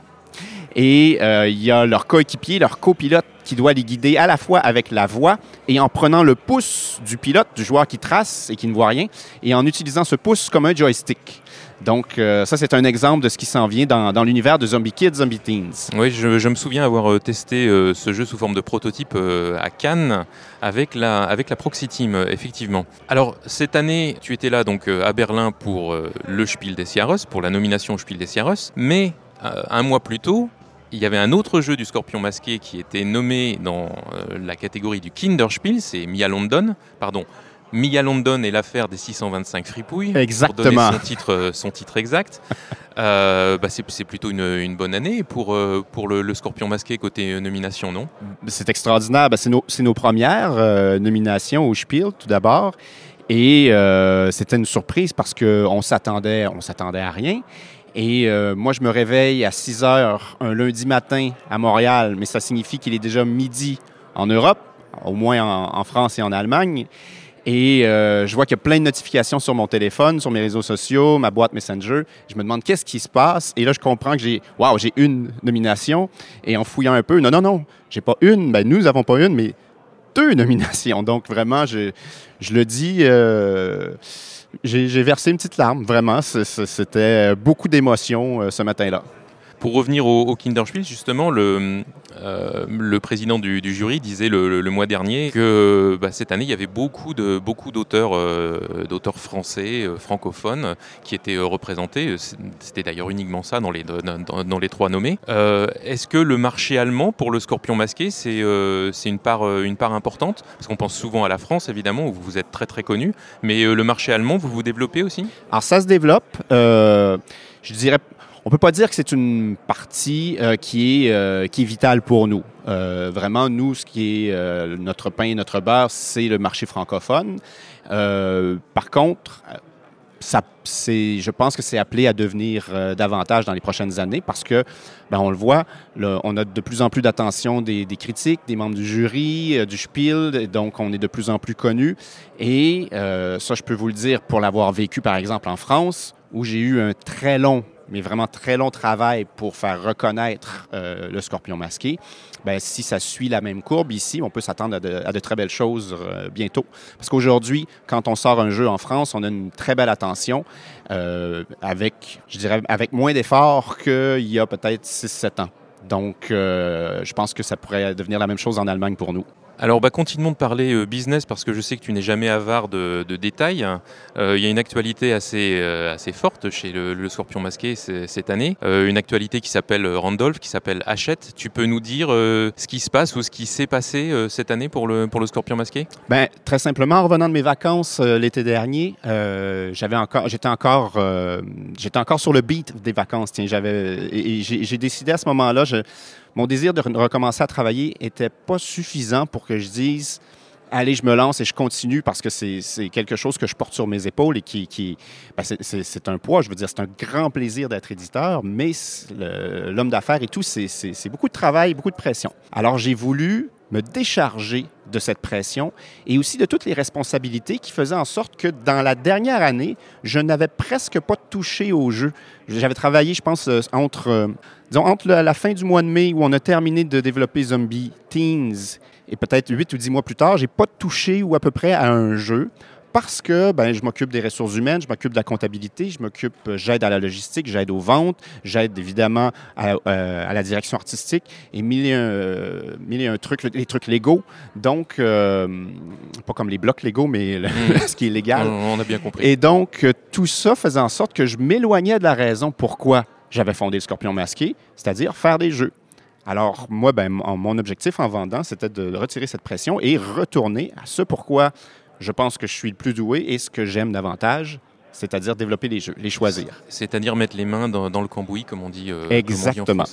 Et euh, il y a leur coéquipier, leur copilote qui doit les guider à la fois avec la voix et en prenant le pouce du pilote, du joueur qui trace et qui ne voit rien, et en utilisant ce pouce comme un joystick. Donc, euh, ça, c'est un exemple de ce qui s'en vient dans, l'univers de Zombie Kids, Zombie Teens. Oui, je, me souviens avoir euh, testé euh, ce jeu sous forme de prototype à Cannes avec la, avec la Proxy Team, effectivement. Alors, cette année, tu étais là donc à Berlin pour le Spiel des Jahres, pour la nomination au Spiel des Jahres, mais un mois plus tôt, il y avait un autre jeu du Scorpion masqué qui était nommé dans la catégorie du Kinderspiel, c'est Mia London, pardon, Mia London et l'affaire des 625 fripouilles. Exactement. Pour donner son titre, euh, son titre exact. Euh, bah c'est plutôt une, bonne année pour, euh, pour le, Scorpion masqué côté nomination, non? C'est extraordinaire. Bah, c'est nos, nos, premières nominations au Spiel, tout d'abord. Et c'était une surprise parce qu'on s'attendait, on s'attendait à rien. Et moi, je me réveille à 6 heures un lundi matin à Montréal, mais ça signifie qu'il est déjà midi en Europe, au moins en France et en Allemagne. Et euh, je vois qu'il y a plein de notifications sur mon téléphone, sur mes réseaux sociaux, ma boîte Messenger. Je me demande qu'est-ce qui se passe? Et là, je comprends que j'ai, waouh, j'ai une nomination. Et en fouillant un peu, non, non, non, j'ai pas une. Ben, nous n'avons pas une, mais deux nominations. Donc, vraiment, je, le dis, euh, j'ai versé une petite larme. Vraiment, c'était beaucoup d'émotions euh, ce matin-là. Pour revenir au, au Kinderspiel, justement, le, euh, président du, jury disait le, mois dernier que bah, cette année, il y avait beaucoup de beaucoup d'auteurs euh, d'auteurs français, euh, francophones, qui étaient représentés. C'était d'ailleurs uniquement ça dans les, dans, les trois nommés. Est-ce que le marché allemand pour le scorpion masqué, c'est c'est une, part, une part importante? Parce qu'on pense souvent à la France, évidemment, où vous êtes très très connu. Mais le marché allemand, vous vous développez aussi? Alors, ça se développe. Je dirais, on peut pas dire que c'est une partie euh, qui, est, euh, qui est vitale pour nous. Euh, vraiment, nous, ce qui est notre pain et notre beurre, c'est le marché francophone. Par contre, ça, je pense que c'est appelé à devenir davantage dans les prochaines années parce que, ben, on le voit, on a de plus en plus d'attention des, des critiques, des membres du jury, du Spiel, donc on est de plus en plus connu. Et ça, je peux vous le dire pour l'avoir vécu, par exemple, en France, où j'ai eu un très long mais vraiment très long travail pour faire reconnaître euh, le scorpion masqué. Ben, si ça suit la même courbe ici, on peut s'attendre à, de, très belles choses euh, bientôt. Parce qu'aujourd'hui, quand on sort un jeu en France, on a une très belle attention euh, avec, je dirais, avec moins d'efforts qu'il y a peut-être 6-7 ans. Donc, je pense que ça pourrait devenir la même chose en Allemagne pour nous. Alors, bah, continuons de parler euh, business parce que je sais que tu n'es jamais avare de, détails. Euh, il y a une actualité assez, euh, forte chez le, Scorpion Masqué cette année. Une actualité qui s'appelle Randolph, qui s'appelle Hachette. Tu peux nous dire ce qui se passe ou ce qui s'est passé cette année pour le, Scorpion Masqué? Ben, très simplement, en revenant de mes vacances l'été dernier, j'étais encore, encore sur le beat des vacances. J'ai décidé à ce moment-là, mon désir de re- recommencer à travailler était pas suffisant pour que je dise, allez, je me lance et je continue parce que c'est quelque chose que je porte sur mes épaules et qui, qui ben, c'est- un poids. Je veux dire, c'est un grand plaisir d'être éditeur, mais l'homme d'affaires et tout, c'est beaucoup de travail, beaucoup de pression. Alors, j'ai voulu me décharger de cette pression et aussi de toutes les responsabilités qui faisaient en sorte que dans la dernière année, je n'avais presque pas touché au jeu. J'avais travaillé, je pense, euh, entre, euh, disons, entre la, la fin du mois de mai où on a terminé de développer Zombie Teens et peut-être 8 ou 10 mois plus tard, j'ai pas touché ou à peu près à un jeu parce que ben, je m'occupe des ressources humaines, je m'occupe de la comptabilité, je m'occupe, euh, j'aide à la logistique, j'aide aux ventes, j'aide évidemment à, euh, à la direction artistique et mille et un, euh, mille et un trucs, les trucs légaux. Donc, euh, pas comme les blocs légaux, mais le- Mm. ce qui est légal. on, on a bien compris. Et donc, tout ça faisait en sorte que je m'éloignais de la raison pourquoi j'avais fondé le Scorpion Masqué, c'est-à-dire faire des jeux. Alors, moi, ben, mon objectif en vendant, c'était de retirer cette pression et retourner à ce pourquoi je pense que je suis le plus doué et ce que j'aime davantage, c'est-à-dire développer des jeux, les choisir. C'est-à-dire mettre les mains dans, dans le cambouis, comme on dit, euh, on dit Exactement.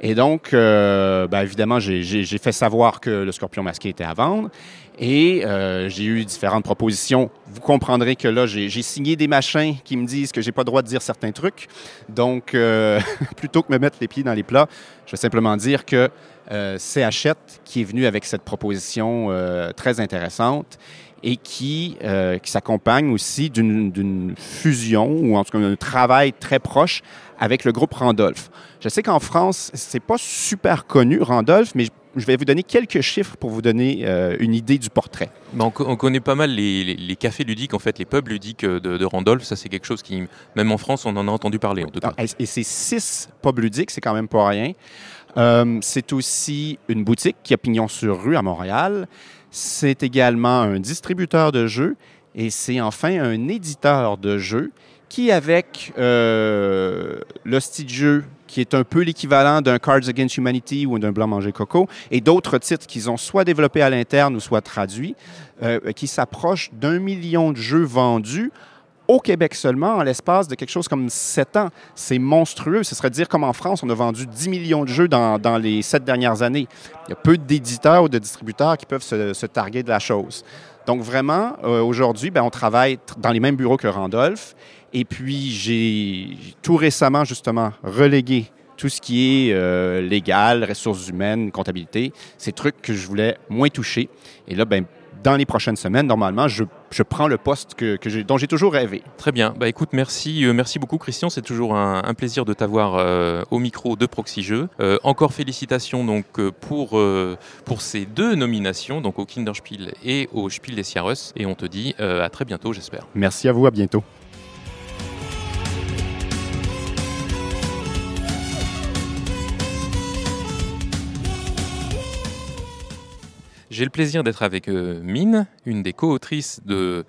Et donc, euh, ben, évidemment, j'ai fait savoir que le Scorpion masqué était à vendre et euh, j'ai eu différentes propositions. Vous comprendrez que là, j'ai signé des machins qui me disent que j'ai pas le droit de dire certains trucs. Donc, euh, plutôt que me mettre les pieds dans les plats, je vais simplement dire que euh, c'est Hachette qui est venu avec cette proposition très intéressante et qui, qui s'accompagne aussi d'une d'une fusion ou en tout cas d'un travail très proche avec le groupe Randolph. Je sais qu'en France, c'est pas super connu, Randolph, mais je- vais vous donner quelques chiffres pour vous donner euh, une idée du portrait. On, co- on connaît pas mal les, les- les cafés ludiques, en fait, les pubs ludiques euh, de, de Randolph. Ça, c'est quelque chose qui, même en France, on en a entendu parler, en tout cas. Ah, Et c'est six pubs ludiques, c'est quand même pas rien. Euh, c'est aussi une boutique qui a pignon sur rue à Montréal. C'est également un distributeur de jeux et c'est enfin un éditeur de jeux qui, avec euh, le style de jeu qui est un peu l'équivalent d'un Cards Against Humanity ou d'un Blanc Manger Coco, et d'autres titres qu'ils ont soit développés à l'interne ou soit traduits, euh, qui s'approchent d'un million de jeux vendus au Québec seulement, en l'espace de quelque chose comme sept ans. C'est monstrueux. Ce serait dire comme en France, on a vendu 10 millions de jeux dans, dans les sept dernières années. Il y a peu d'éditeurs ou de distributeurs qui peuvent se, se targuer de la chose. Donc vraiment, euh, aujourd'hui, ben, on travaille tr- dans les mêmes bureaux que Randolph. Et puis, j'ai tout récemment, justement, relégué tout ce qui est euh, légal, ressources humaines, comptabilité, ces trucs que je voulais moins toucher. Et là, ben, dans les prochaines semaines, normalement, je, je prends le poste que, que j'ai- dont j'ai toujours rêvé. Très bien. Bah écoute, merci, euh, merci beaucoup Christian. C'est toujours un, un plaisir de t'avoir euh, au micro de Proxy Jeux. Euh, encore félicitations donc pour pour ces deux nominations, donc au Kinderspiel et au Spiel des Jahres. Et on te dit à très bientôt, j'espère. Merci à vous, à bientôt. J'ai le plaisir d'être avec euh, Mine, une des co-autrices de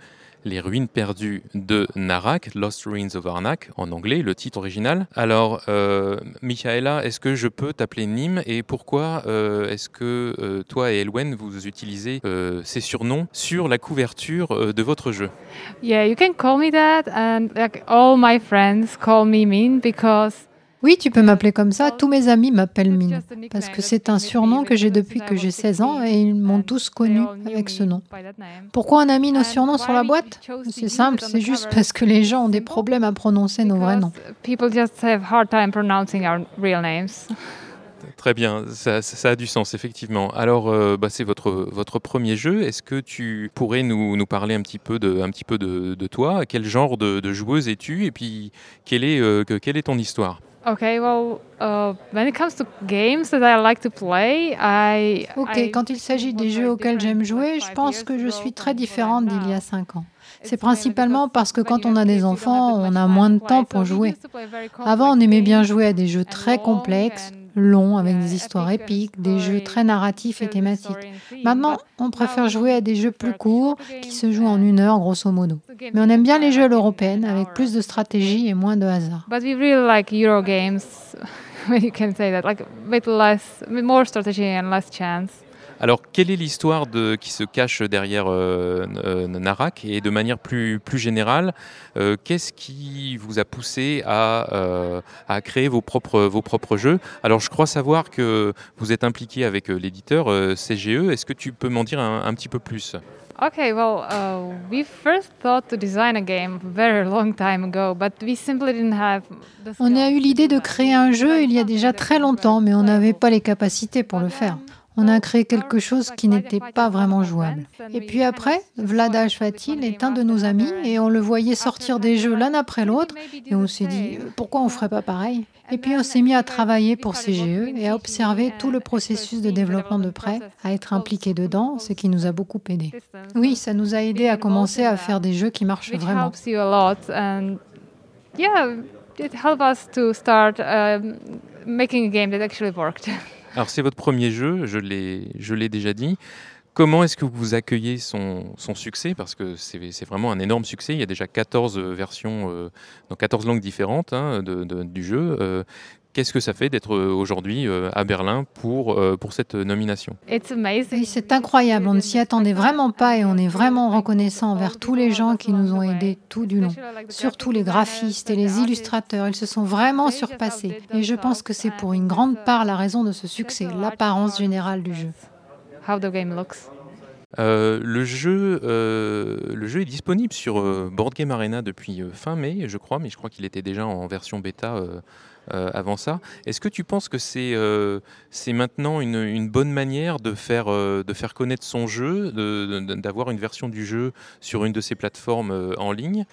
Les ruines perdues de Narak, Lost Ruins of Arnak, en anglais, le titre original. Alors, euh, Michaela, est-ce que je peux t'appeler Nîmes et pourquoi euh, est-ce que euh, toi et Elwen, vous utilisez ces surnoms sur la couverture de votre jeu? Yeah, you can call me that, and like all my friends call me Min because Oui, tu peux m'appeler comme ça. Tous mes amis m'appellent Mine. Parce que c'est un surnom que j'ai depuis que j'ai 16 ans et ils m'ont tous connu avec ce nom. Pourquoi on a mis nos surnoms sur la boîte? C'est simple, c'est juste parce que les gens ont des problèmes à prononcer nos vrais noms. People just have hard time pronouncing our real names. Très bien, ça, ça- ça a du sens, effectivement. Alors, euh, bah, c'est votre, votre premier jeu. Est-ce que tu pourrais nous, nous parler un petit peu de, un petit peu de, de toi? Quel genre de, de joueuse es-tu? Et puis, quelle est, euh, que- quelle est ton histoire? Okay, well, uh, when it comes to games that I like to play, I Ok, I quand il s'agit des jeux auxquels j'aime jouer, je pense que je suis très différente d'il y a now. 5 ans. C'est principalement parce que quand on a des enfants, on a moins de temps pour jouer. Avant, on aimait bien jouer à des jeux très complexes, longs, avec des histoires épiques, des jeux très narratifs et thématiques. Maintenant, on préfère jouer à des jeux plus courts qui se jouent en une heure, grosso modo. Mais on aime bien les jeux à l'européenne, avec plus de stratégie et moins de hasard. But we really like Euro games, when you can say that, like with less, with more strategy and less chance. Alors, quelle est l'histoire de, qui se cache derrière euh, euh, Narak Et de manière plus, plus générale, euh, qu'est-ce qui vous a poussé à, euh, à créer vos propres, vos propres jeux? Alors, je crois savoir que vous êtes impliqué avec l'éditeur euh, CGE. Est-ce que tu peux m'en dire un, un petit peu plus? Okay, well, uh, we first thought to design a game very long time ago, but we simply didn't have. On a eu l'idée de créer un jeu il y a déjà très longtemps, mais on n'avait pas les capacités pour le faire. On a créé quelque chose qui n'était pas vraiment jouable. Et puis après, Vlad Ashfatil est un de nos amis et on le voyait sortir des jeux l'un après l'autre et on s'est dit euh, pourquoi on ferait pas pareil? Et puis on s'est mis à travailler pour CGE et à observer tout le processus de développement de prêt, à être impliqué dedans, ce qui nous a beaucoup aidé. Oui, ça nous a aidé à commencer à faire des jeux qui marchent vraiment. making a game that actually worked. Alors, c'est votre premier jeu, je l'ai je l'ai déjà dit. Comment est-ce que vous accueillez son, son succès? Parce que c'est c'est vraiment un énorme succès. Il y a déjà 14 versions euh, dans 14 langues différentes hein, de- du jeu. Euh, Qu'est-ce que ça fait d'être euh, aujourd'hui euh, à Berlin pour, euh, pour cette nomination? It's amazing. Oui, c'est incroyable, on ne s'y attendait vraiment pas et on est vraiment reconnaissant envers tous les gens qui nous ont aidés tout du long. Surtout les graphistes et les illustrateurs, ils se sont vraiment surpassés. Et je pense que c'est pour une grande part la raison de ce succès, l'apparence générale du jeu. How the game looks. Euh, le, jeu, euh, le jeu est disponible sur euh, Board Game Arena depuis euh, fin mai, je crois, mais je crois qu'il était déjà en version bêta avant ça. Est-ce que tu penses que c'est euh, c'est maintenant une, bonne manière de faire, euh, de faire connaître son jeu, d'avoir une version du jeu sur une de ces plateformes euh, en ligne?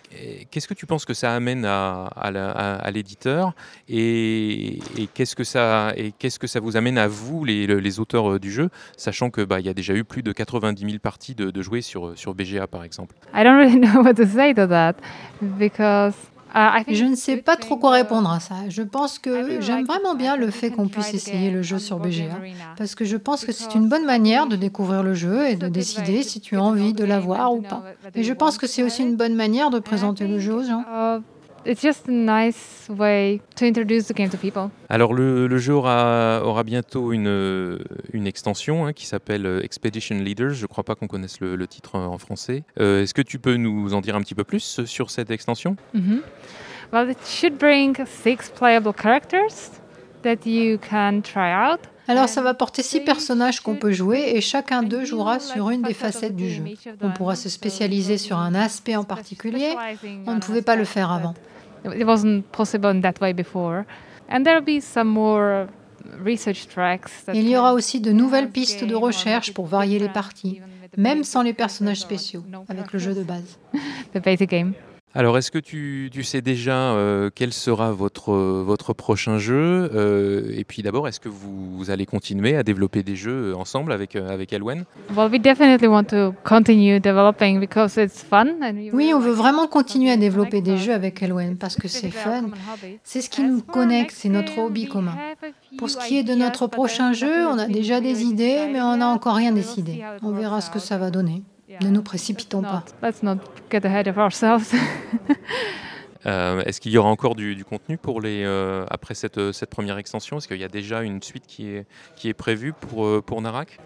Qu'est-ce que tu penses que ça amène à, l'éditeur? Et, qu'est-ce que ça que ça vous amène à vous, les, les auteurs euh, du jeu, sachant que bah, y a déjà eu plus de 90 000 parties de, de jouer sur, sur BGA par exemple? I don't really know what to say to that because Je ne sais pas trop quoi uh, répondre à ça. Je pense que j'aime vraiment bien le fait qu'on puisse essayer le jeu sur BGA. Parce que je pense que c'est une bonne manière de découvrir le jeu et de décider si tu as envie de l'avoir ou pas. Et je pense que c'est aussi une bonne manière de présenter le jeu aux gens. It's just a nice way to introduce the game to people. Alors le, le jeu aura, aura bientôt une, une extension hein, qui s'appelle euh, Expedition Leaders. Je ne crois pas qu'on connaisse le, le titre euh, en français. Euh, Est-ce que tu peux nous en dire un petit peu plus sur cette extension? Mhm. Well, it should bring six playable characters that you can try out. Alors ça va porter six personnages qu'on peut jouer et chacun d'eux jouera sur une des facettes du jeu. On pourra se spécialiser sur un aspect en particulier. On ne pouvait pas le faire avant. It wasn't possible in that way before. And there'll be some more research tracks. that Il y aura aussi de nouvelles pistes de recherche pour varier les parties, même sans les personnages spéciaux, avec le jeu de base. The basic game. Alors, est-ce que tu, tu sais déjà euh, quel sera votre, votre prochain jeu euh, Et puis d'abord, est-ce que vous, vous allez continuer à développer des jeux ensemble avec, euh, avec Elwen? Well, we definitely want to continue developing because it's fun. and we Oui, really on veut vraiment continuer à développer des jeux avec Elwen parce que c'est fun. common hobby. C'est ce qui nous connecte, next c'est notre game, hobby we commun. Pour ce qui est de ideas, notre but prochain jeu, on a déjà des idées, decided mais on n'a yet. encore rien We'll see décidé. On verra ce que ça va donner. Ne nous Let's précipitons pas. not- Let's not get ahead of ourselves. Euh, Est-ce qu'il y aura encore du, du contenu pour les, euh, après cette, euh, cette première extension? Est-ce qu'il y a déjà une suite qui est, qui est prévue pour, euh, pour Narak?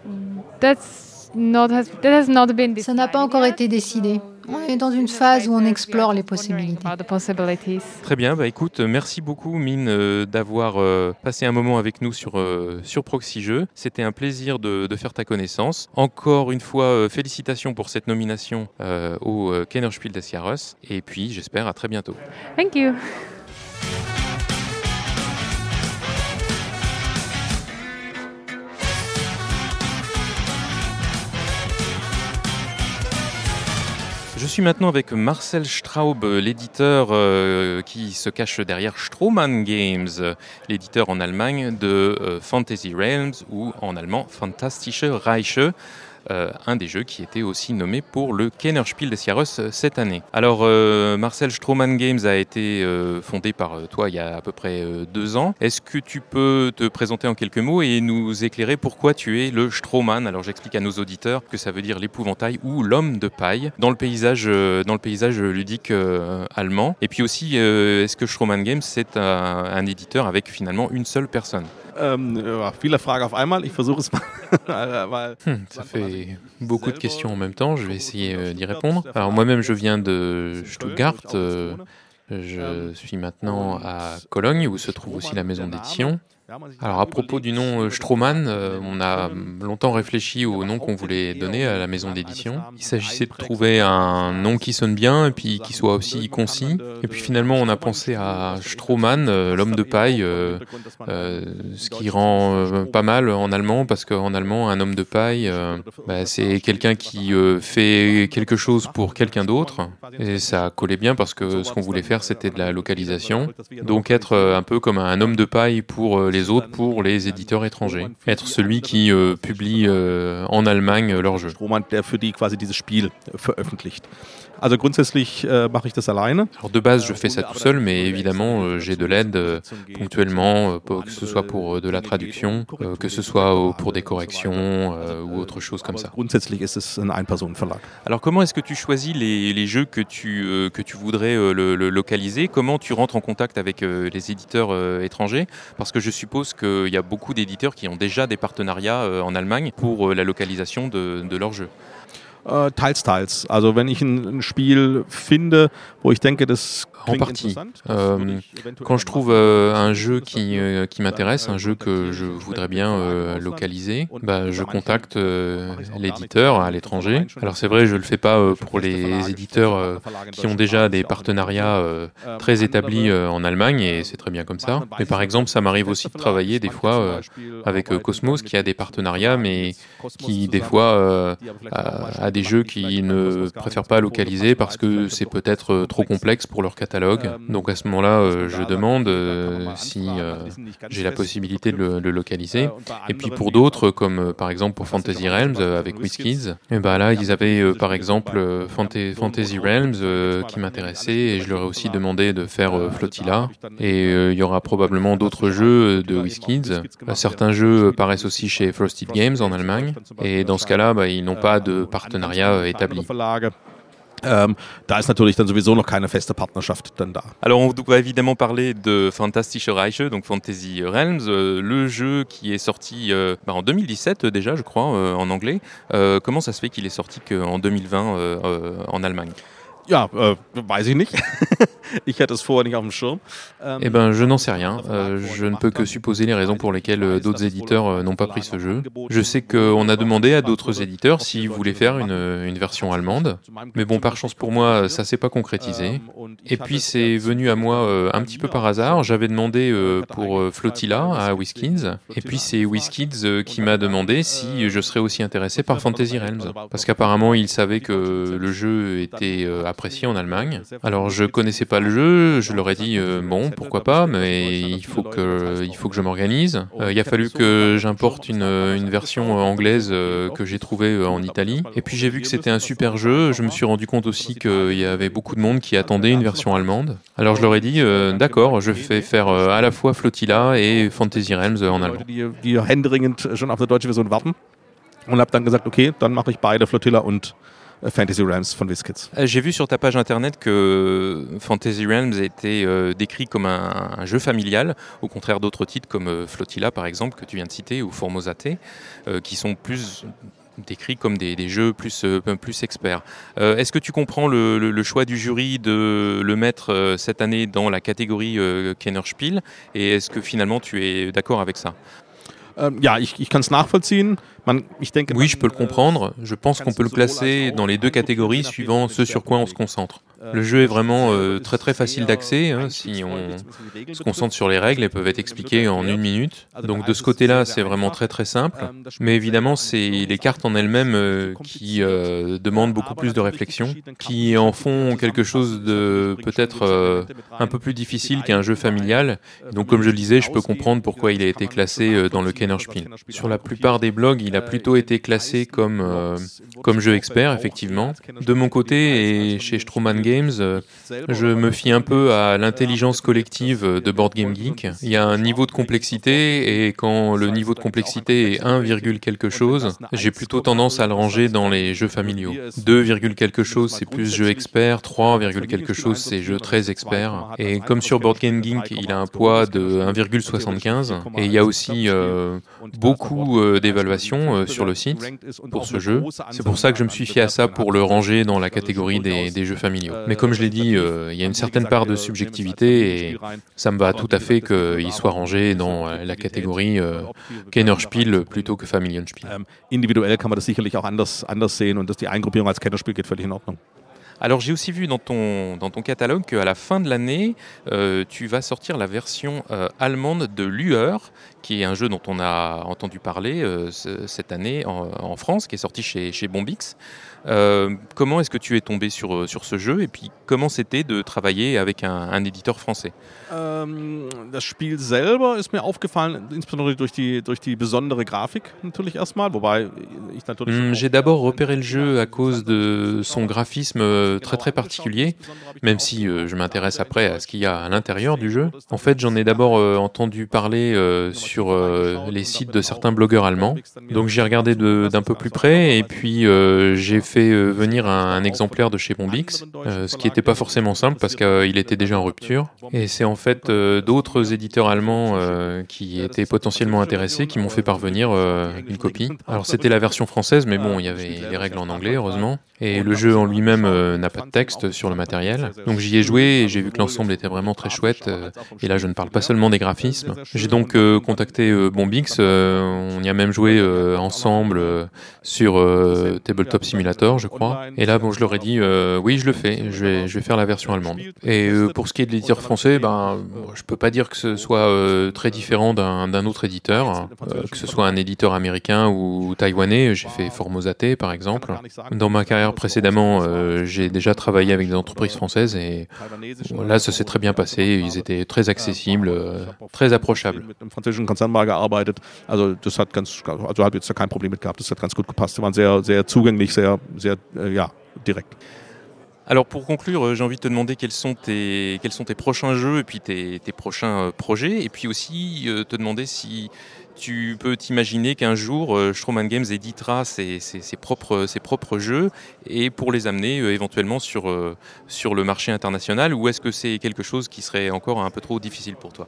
That's not has that has not been Ça n'a pas decided encore été décidé. On we're est dans in une a phase où on explore les possibilités. about the possibilities. Très bien, bah écoute, merci beaucoup Mine euh, d'avoir euh, passé un moment avec nous sur, euh, sur Proxy Jeux. C'était un plaisir de, de faire ta connaissance. Encore une fois, euh, félicitations pour cette nomination euh, au euh, Kennerspiel des Jahres. Et puis, j'espère à très bientôt. Thank you. Je suis maintenant avec Marcel Straub, l'éditeur euh, qui se cache derrière Strohmann Games, l'éditeur en Allemagne de euh, Fantasy Realms ou en allemand Fantastische Reiche. Euh, un des jeux qui était aussi nommé pour le Kennerspiel des Jahres euh, cette année. Alors, euh, Marcel Strohmann Games a été fondé par toi il y a à peu près deux ans. Est-ce que tu peux te présenter en quelques mots et nous éclairer pourquoi tu es le Strohmann Alors, j'explique à nos auditeurs que ça veut dire l'épouvantail ou l'homme de paille dans le paysage, dans le paysage ludique allemand. Et puis aussi, est-ce que Strohmann Games c'est un éditeur avec finalement une seule personne? Ähm, viele Fragen auf einmal. Ich versuche es mal. weil Hmm, ça fait beaucoup de questions en même temps, je vais essayer euh, d'y répondre. Alors moi-même je viens de Stuttgart, euh, je suis maintenant à Cologne où se trouve aussi la maison d'édition. Alors à propos du nom euh, Strohmann, euh, on a longtemps réfléchi au nom qu'on voulait donner à la maison d'édition. Il s'agissait de trouver un nom qui sonne bien et puis qui soit aussi concis. Et puis finalement on a pensé à Strohmann, euh, l'homme de paille, ce qui rend pas mal en allemand parce qu'en allemand un homme de paille bah, c'est quelqu'un qui fait quelque chose pour quelqu'un d'autre et ça collait bien parce que ce qu'on voulait faire c'était de la localisation donc être un peu comme un homme de paille pour euh, autres pour les éditeurs étrangers. Être celui qui euh, publie euh, en Allemagne euh, leurs jeux Also grundsätzlich äh, mache ich das alleine. alors de base je fais ça tout seul mais évidemment euh, j'ai de l'aide euh, ponctuellement euh, que ce soit pour euh, de la traduction euh, que ce soit euh, pour des corrections euh, ou autre chose comme ça Grundsätzlich ist es ein Ein-Personen-Verlag. Alors comment est-ce que tu choisis les, les jeux que tu, euh, que tu voudrais euh, le, le localiser? Comment tu rentres en contact avec euh, les éditeurs euh, étrangers? Parce que je suppose qu'il y a beaucoup d'éditeurs qui ont déjà des partenariats euh, en Allemagne pour euh, la localisation de, de leurs jeux. Äh, teils, teils. Also wenn ich ein, ein Spiel finde, wo ich denke, das En partie. Euh, Quand je trouve euh, un jeu qui, euh, qui m'intéresse, un jeu que je voudrais bien euh, localiser, bah, je contacte euh, l'éditeur à l'étranger. Alors c'est vrai, je le fais pas euh, pour les éditeurs euh, qui ont déjà des partenariats euh, très établis euh, en Allemagne et c'est très bien comme ça. Mais par exemple, ça m'arrive aussi de travailler des fois euh, avec euh, Cosmos qui a des partenariats mais qui des fois euh, a, a des jeux qu'ils ne préfèrent pas localiser parce que c'est peut-être euh, trop complexe pour leur catalogue. Donc à ce moment-là, euh, je demande euh, si euh, j'ai la possibilité de le, localiser. Et puis pour d'autres, comme euh, par exemple pour Fantasy Realms euh, avec WizKids, et ben là ils avaient euh, par exemple euh, Fanta- Fantasy Realms euh, qui m'intéressait et je leur ai aussi demandé de faire euh, Flotilla. Et euh, il y aura probablement d'autres jeux euh, de WizKids. Euh, Certains jeux euh, paraissent aussi chez Frosted Games en Allemagne. Et dans ce cas-là, bah, ils n'ont pas de partenariat euh, établi. Ähm, da ist natürlich dann sowieso noch keine feste Partnerschaft dann da. Alors on va évidemment parler de Fantastische Reiche, donc Fantasy Realms, euh, le jeu qui est sorti euh, bah, en 2017 déjà, je crois, euh, en anglais. Euh, comment ça se fait qu'il est sorti qu'en 2020 euh, euh, en Allemagne? Ja, weiß ich nicht. ich hatte es vorher nicht auf dem Schirm. Eh ben, je n'en sais rien. Euh, je ne peux que supposer les raisons pour lesquelles euh, d'autres éditeurs euh, n'ont pas pris ce jeu. Je sais qu'on a demandé à d'autres éditeurs s'ils voulaient faire une, une version allemande. Mais bon, par chance pour moi, ça s'est pas concrétisé. Et puis c'est venu à moi euh, un petit peu par hasard. J'avais demandé euh, pour Flotilla à WizKids. Et puis c'est WizKids euh, qui m'a demandé si je serais aussi intéressé par Fantasy Realms. Parce qu'apparemment, ils savaient que le jeu était euh, apprécié en Allemagne. Alors je connaissais pas le jeu, je leur ai dit bon pourquoi pas, mais il faut que il faut que je m'organise. il a fallu que j'importe une, une, version anglaise que j'ai trouvée en Italie. Et puis j'ai vu que c'était un super jeu. Je me suis rendu compte aussi qu'il y avait beaucoup de monde qui attendait une version allemande. Alors je leur ai dit d'accord, je fais faire à la fois Flotilla et Fantasy Realms en allemand. Und habe dann gesagt, okay, dann mache ich beide Flotilla und Fantasy Realms von WizKids. Euh, j'ai vu sur ta page internet que Fantasy Realms était euh, décrit comme un, un, jeu familial, au contraire d'autres titres comme euh, Flotilla par exemple que tu viens de citer ou Formosate, euh, qui sont plus décrits comme des, des jeux plus, euh, plus experts. Euh, Est-ce que tu comprends le, le, le, choix du jury de le mettre euh, cette année dans la catégorie Kennerspiel et est-ce que finalement tu es d'accord avec ça? Ähm, Ja, ich, ich kann es nachvollziehen. Oui, je peux le comprendre. Je pense qu'on peut le classer dans les deux catégories suivant ce sur quoi on se concentre. Le jeu est vraiment euh, très très facile d'accès. Hein, si on se concentre sur les règles, elles peuvent être expliquées en une minute. Donc de ce côté-là, c'est vraiment très très simple. Mais évidemment, c'est les cartes en elles-mêmes euh, qui euh, demandent beaucoup plus de réflexion, qui en font quelque chose de peut-être euh, un peu plus difficile qu'un jeu familial. Donc comme je le disais, je peux comprendre pourquoi il a été classé euh, dans le Kennerspiel. Sur la plupart des blogs, il a plutôt été classé comme, euh, comme jeu expert, effectivement. De mon côté, et chez Stroman Games, euh, je me fie un peu à l'intelligence collective de Board Game Geek. Il y a un niveau de complexité et quand le niveau de complexité est 1, quelque chose, j'ai plutôt tendance à le ranger dans les jeux familiaux. 2, quelque chose, c'est plus jeu expert. 3, quelque chose, c'est jeu très expert. Et comme sur Board Game Geek, il a un poids de 1,75 et il y a aussi euh, beaucoup d'évaluations euh, sur le site pour ce jeu. C'est pour ça que je me suis fié à ça pour le ranger dans la catégorie des, des jeux familiaux. Mais comme je l'ai dit, euh, il y a une certaine part de subjectivité et ça me va tout à fait qu'il soit rangé dans la catégorie euh, Kennerspiel plutôt que Familienspiel. Individuell kann man das sicherlich auch anders, anders sehen und dass die Eingruppierung als Kennerspiel geht völlig in Ordnung. Alors j'ai aussi vu dans ton, dans ton catalogue qu'à la fin de l'année, euh, tu vas sortir la version euh, allemande de Lueur, qui est un jeu dont on a entendu parler euh, cette année en, France, qui est sorti chez, chez Bombix. Euh, comment est-ce que tu es tombé sur, sur ce jeu et puis comment c'était de travailler avec un, un éditeur français? Ähm, Das Spiel selber ist mir aufgefallen, insbesondere durch die, durch die besondere Grafik natürlich erstmal, wobei ich natürlich... Mm, J'ai d'abord repéré le jeu à cause de son graphisme euh, très très particulier, même si euh, je m'intéresse après à ce qu'il y a à l'intérieur du jeu. En fait, j'en ai d'abord euh, entendu parler euh, sur euh, les sites de certains blogueurs allemands, donc j'ai regardé d'un peu plus près et puis j'ai fait fait euh, venir un, un, exemplaire de chez Bombix, euh, ce qui n'était pas forcément simple parce qu'il était déjà en rupture. Et c'est en fait euh, d'autres éditeurs allemands qui étaient potentiellement intéressés qui m'ont fait parvenir une copie. Alors c'était la version française, mais bon, il y avait les règles en anglais, heureusement. Et le jeu en lui-même euh, n'a pas de texte sur le matériel. Donc j'y ai joué et j'ai vu que l'ensemble était vraiment très chouette. et là, je ne parle pas seulement des graphismes. J'ai donc contacté Bombix. on y a même joué ensemble sur Tabletop Simulator je crois. Et là, bon, je leur ai dit, euh, oui, je le fais, je vais, je vais faire la version allemande. Et euh, pour ce qui est de l'éditeur français, ben, je peux pas dire que ce soit euh, très différent d'un autre éditeur, hein. euh, que ce soit un éditeur américain ou taïwanais. J'ai fait Formosate, par exemple. Dans ma carrière précédemment, euh, j'ai déjà travaillé avec des entreprises françaises et là, ça s'est très bien passé. Ils étaient très accessibles, euh, très approchables. Äh. Alors pour conclure, euh, j'ai envie de te demander quels sont tes, quels sont tes prochains jeux et puis tes, tes prochains euh, projets, et puis aussi te demander si tu peux t'imaginer qu'un jour euh, Stroman Games éditera ses, ses, propres, ses propres jeux et pour les amener euh, éventuellement sur, euh, sur le marché international, ou est-ce que c'est quelque chose qui serait encore un peu trop difficile pour toi?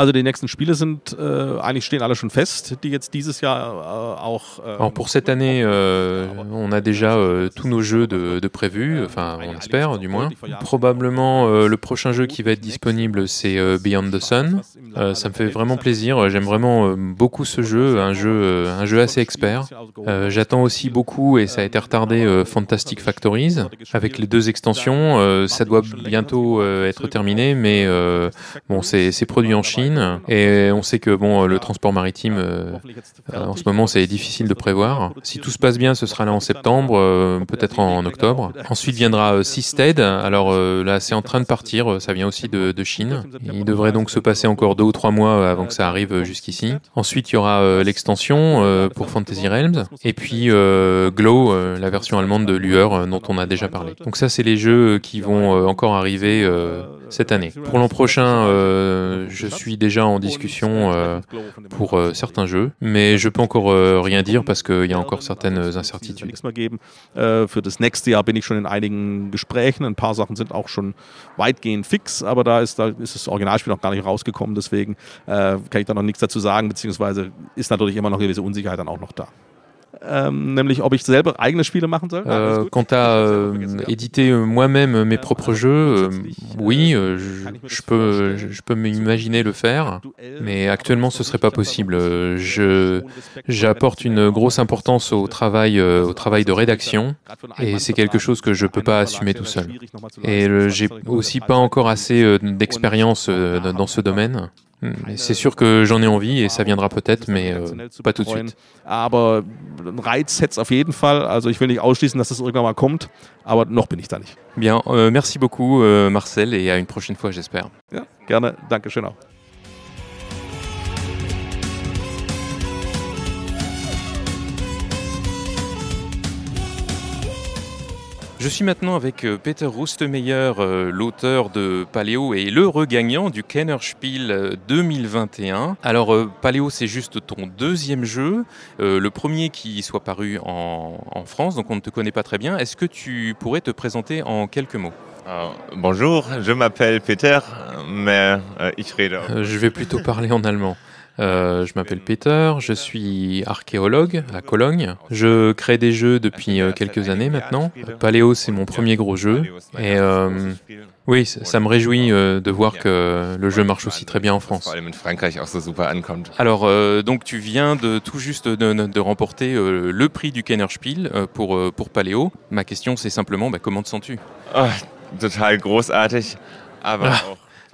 Also die nächsten Spiele sind äh, eigentlich stehen alle schon fest, die jetzt dieses Jahr äh, auch. Äh, Alors pour cette année, euh, on a déjà euh, tous nos jeux de, de prévus, enfin on espère du moins. Probablement euh, le prochain jeu qui va être disponible, c'est euh, Beyond the Sun. Euh, ça me fait vraiment plaisir. J'aime vraiment euh, beaucoup ce jeu, un jeu, un jeu assez expert. J'attends aussi beaucoup et ça a été retardé Fantastic Factories avec les deux extensions. ça doit bientôt être terminé, mais bon c'est produit en Chine Et on sait que bon, le transport maritime, euh, en ce moment, c'est difficile de prévoir. Si tout se passe bien, ce sera là en septembre, euh, peut-être en, octobre. Ensuite viendra euh, Seastead. Alors là, c'est en train de partir. Ça vient aussi de, de, Chine. Il devrait donc se passer encore deux ou trois mois avant que ça arrive jusqu'ici. Ensuite, il y aura l'extension pour Fantasy Realms. Et puis Glow, la version allemande de Lueur, dont on a déjà parlé. Donc ça, c'est les jeux qui vont encore arriver cette année. Pour l'an prochain, je suis déjà en discussion euh, pour euh, certains jeux, mais je peux encore rien dire parce qu'il y a encore certaines incertitudes. Für das nächste Jahr bin ich schon in einigen Gesprächen. Ein paar Sachen sind auch schon weitgehend fix, aber da ist, da ist das Originalspiel noch gar nicht rausgekommen. Deswegen kann ich da noch nichts dazu sagen, beziehungsweise ist natürlich immer noch eine gewisse Unsicherheit dann auch noch da. Euh, nämlich ob ich selber eigene Spiele machen soll? Euh, quant à euh, éditer moi-même mes propres jeux, oui, je, peux, je peux m'imaginer le faire, mais actuellement ce serait pas possible. Je, j'apporte une grosse importance au travail, au travail de rédaction, et c'est quelque chose que je peux pas assumer tout seul. Et j'ai aussi pas encore assez d'expérience dans ce domaine. Hmm, c'est sûr que j'en ai envie et ça viendra peut-être, mais euh, pas tout de suite. Aber Reiz hätte auf jeden Fall. Also ich will nicht ausschließen, dass das irgendwann mal kommt, aber noch bin ich da nicht. Bien, euh, merci beaucoup euh, Marcel et à une prochaine fois j'espère. Ja, gerne. Dankeschön auch. Je suis maintenant avec euh, Peter Rustemeyer, euh, l'auteur de Paléo et le regagnant du Kennerspiel 2021. Euh, Alors Paléo, c'est juste ton deuxième jeu, le premier qui soit paru en, France, donc on ne te connaît pas très bien. Est-ce que tu pourrais te présenter en quelques mots? Bonjour, je m'appelle Peter, mais ich rede. je vais plutôt parler en allemand. Euh, je m'appelle Peter, je suis archéologue à Cologne. Je crée des jeux depuis euh, quelques années maintenant. Paléo, c'est mon premier gros jeu. Et euh, oui, ça me réjouit de voir que le jeu marche aussi très bien en France. Alors, donc tu viens de tout juste de, remporter le prix du Kennerspiel pour, pour Paléo. Ma question, c'est simplement, bah, comment te sens-tu? Ah, Total großartig, ah,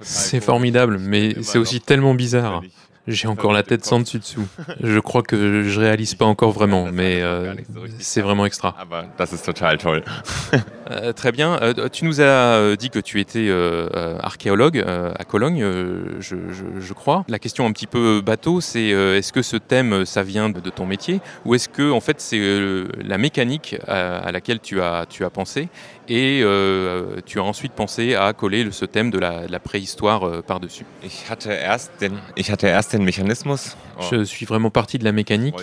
C'est formidable, mais c'est aussi tellement bizarre. J'ai encore la tête sans dessus dessous. Je crois que je réalise pas encore vraiment, mais euh, c'est vraiment extra. Euh, très bien. Euh, tu nous as dit que tu étais archéologue à Cologne, je, je, crois. La question un petit peu bateau, c'est est-ce que ce thème, ça vient de ton métier, ou est-ce que en fait c'est la mécanique à, laquelle tu as, tu as pensé? Et euh, tu as ensuite pensé à coller ce thème de la, de la préhistoire euh, par-dessus. Ich hatte erst den, ich hatte erst den Mechanismus je suis vraiment parti de la mécanique.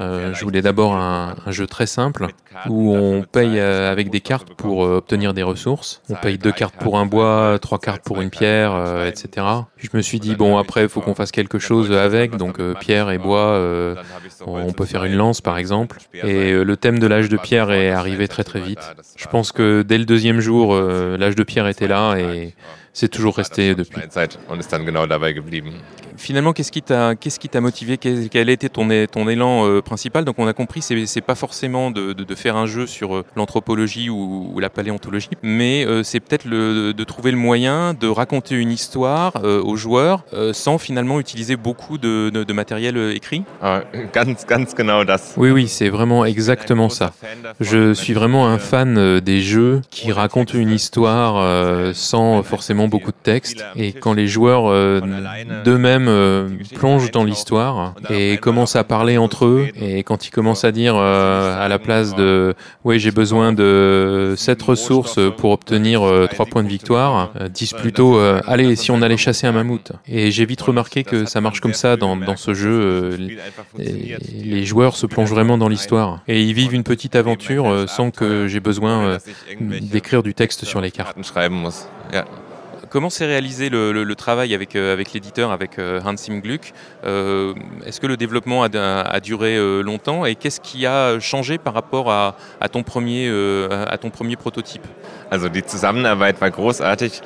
Euh, je voulais d'abord un, jeu très simple où on paye euh, avec des cartes pour euh, obtenir des ressources. On paye deux cartes pour un bois, trois cartes pour une pierre, etc. Puis je me suis dit, bon, après, il faut qu'on fasse quelque chose avec. Donc, pierre et bois, on peut faire une lance, par exemple. Et le thème de l'âge de pierre est arrivé très, très vite. Je pense que dès le deuxième jour, l'âge de pierre était là et c'est toujours resté depuis. Finalement, qu'est-ce qui t'a qu'est-ce qui t'a motivé? Quel, a été ton, ton élan euh, principal? Donc, on a compris, c'est c'est pas forcément de, de, faire un jeu sur euh, l'anthropologie ou, la paléontologie, mais euh, c'est peut-être de trouver le moyen de raconter une histoire aux joueurs sans finalement utiliser beaucoup de, de matériel écrit. Ah, ganz, ganz genau das. Oui, oui, c'est vraiment exactement ça. Je suis vraiment un fan des jeux qui racontent une histoire sans forcément beaucoup de texte. Et quand les joueurs euh, d'eux-mêmes euh, plongent dans l'histoire et commencent à parler entre eux, et quand ils commencent à dire euh, à la place de oui j'ai besoin de cette ressource pour obtenir trois points de victoire, disent plutôt allez si on allait chasser un mammouth. Et j'ai vite remarqué que ça marche comme ça dans, dans ce jeu. les joueurs se plongent vraiment dans l'histoire. et ils vivent une petite aventure sans que j'ai besoin d'écrire du texte sur les cartes. Comment s'est réalisé le, travail avec, euh, avec l'éditeur, avec euh, Hans Im Gluck euh, Est-ce que le développement a, duré longtemps et qu'est-ce qui a changé par rapport à, ton, premier, à ton premier prototype? Also die großartig.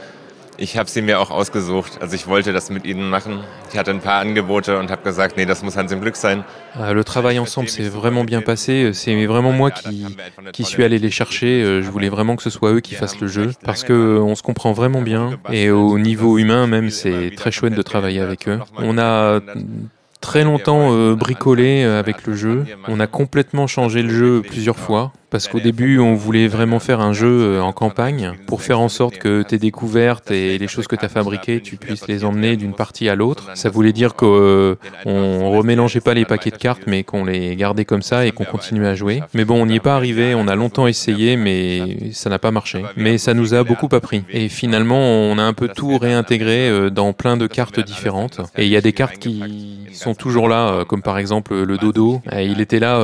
Ich habe sie mir auch ausgesucht. Also ich wollte das mit ihnen machen. Ich hatte ein paar Angebote und habe gesagt, nee, das muss Hans im Glück sein. Euh, le travail ensemble s'est vraiment bien passé. C'est vraiment moi qui, qui suis allé les chercher. Je voulais vraiment que ce soit eux qui fassent le jeu parce que on se comprend vraiment bien et au niveau humain même, c'est très chouette de travailler avec eux. On a très longtemps euh, bricolé avec le jeu. On a complètement changé le jeu plusieurs fois. Parce qu'au début, on voulait vraiment faire un jeu euh, en campagne pour faire en sorte que tes découvertes et les choses que tu as fabriquées, tu puisses les emmener d'une partie à l'autre. Ça voulait dire qu'on euh, remélangeait pas les paquets de cartes, mais qu'on les gardait comme ça et qu'on continuait à jouer. Mais bon, on n'y est pas arrivé, on a longtemps essayé, mais ça n'a pas marché. Mais ça nous a beaucoup appris. Et finalement, on a un peu tout réintégré euh, dans plein de cartes différentes. Et il y a des cartes qui sont toujours là, comme par exemple le dodo. il était là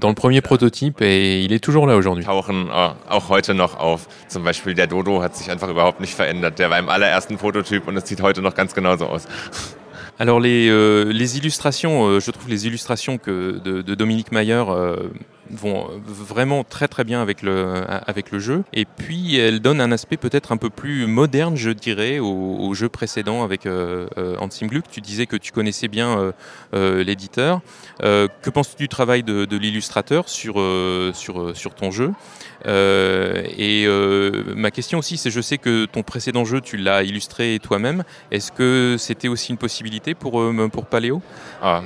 dans le premier prototype et il est toujours là aujourd'hui. Tauchen äh, auch heute noch auf. Zum Beispiel der Dodo hat sich einfach überhaupt nicht verändert. Der war im allerersten Prototyp und es sieht heute noch ganz genauso aus. Alors les, euh, les illustrations, euh, je trouve les illustrations que de, de Dominique Mayer euh, vont vraiment très très bien avec le, avec le jeu. Et puis elles donnent un aspect peut-être un peu plus moderne, je dirais, au, au jeu précédent avec euh, euh, Hans. Tu disais que tu connaissais bien euh, euh l'éditeur. Euh, que penses-tu du travail de, de l'illustrateur sur, euh, sur, sur ton jeu? Euh, et euh, ma question aussi, c'est je sais que ton précédent jeu, tu l'as illustré toi-même. Est-ce que c'était aussi une possibilité pour, euh, pour Paléo? Ah,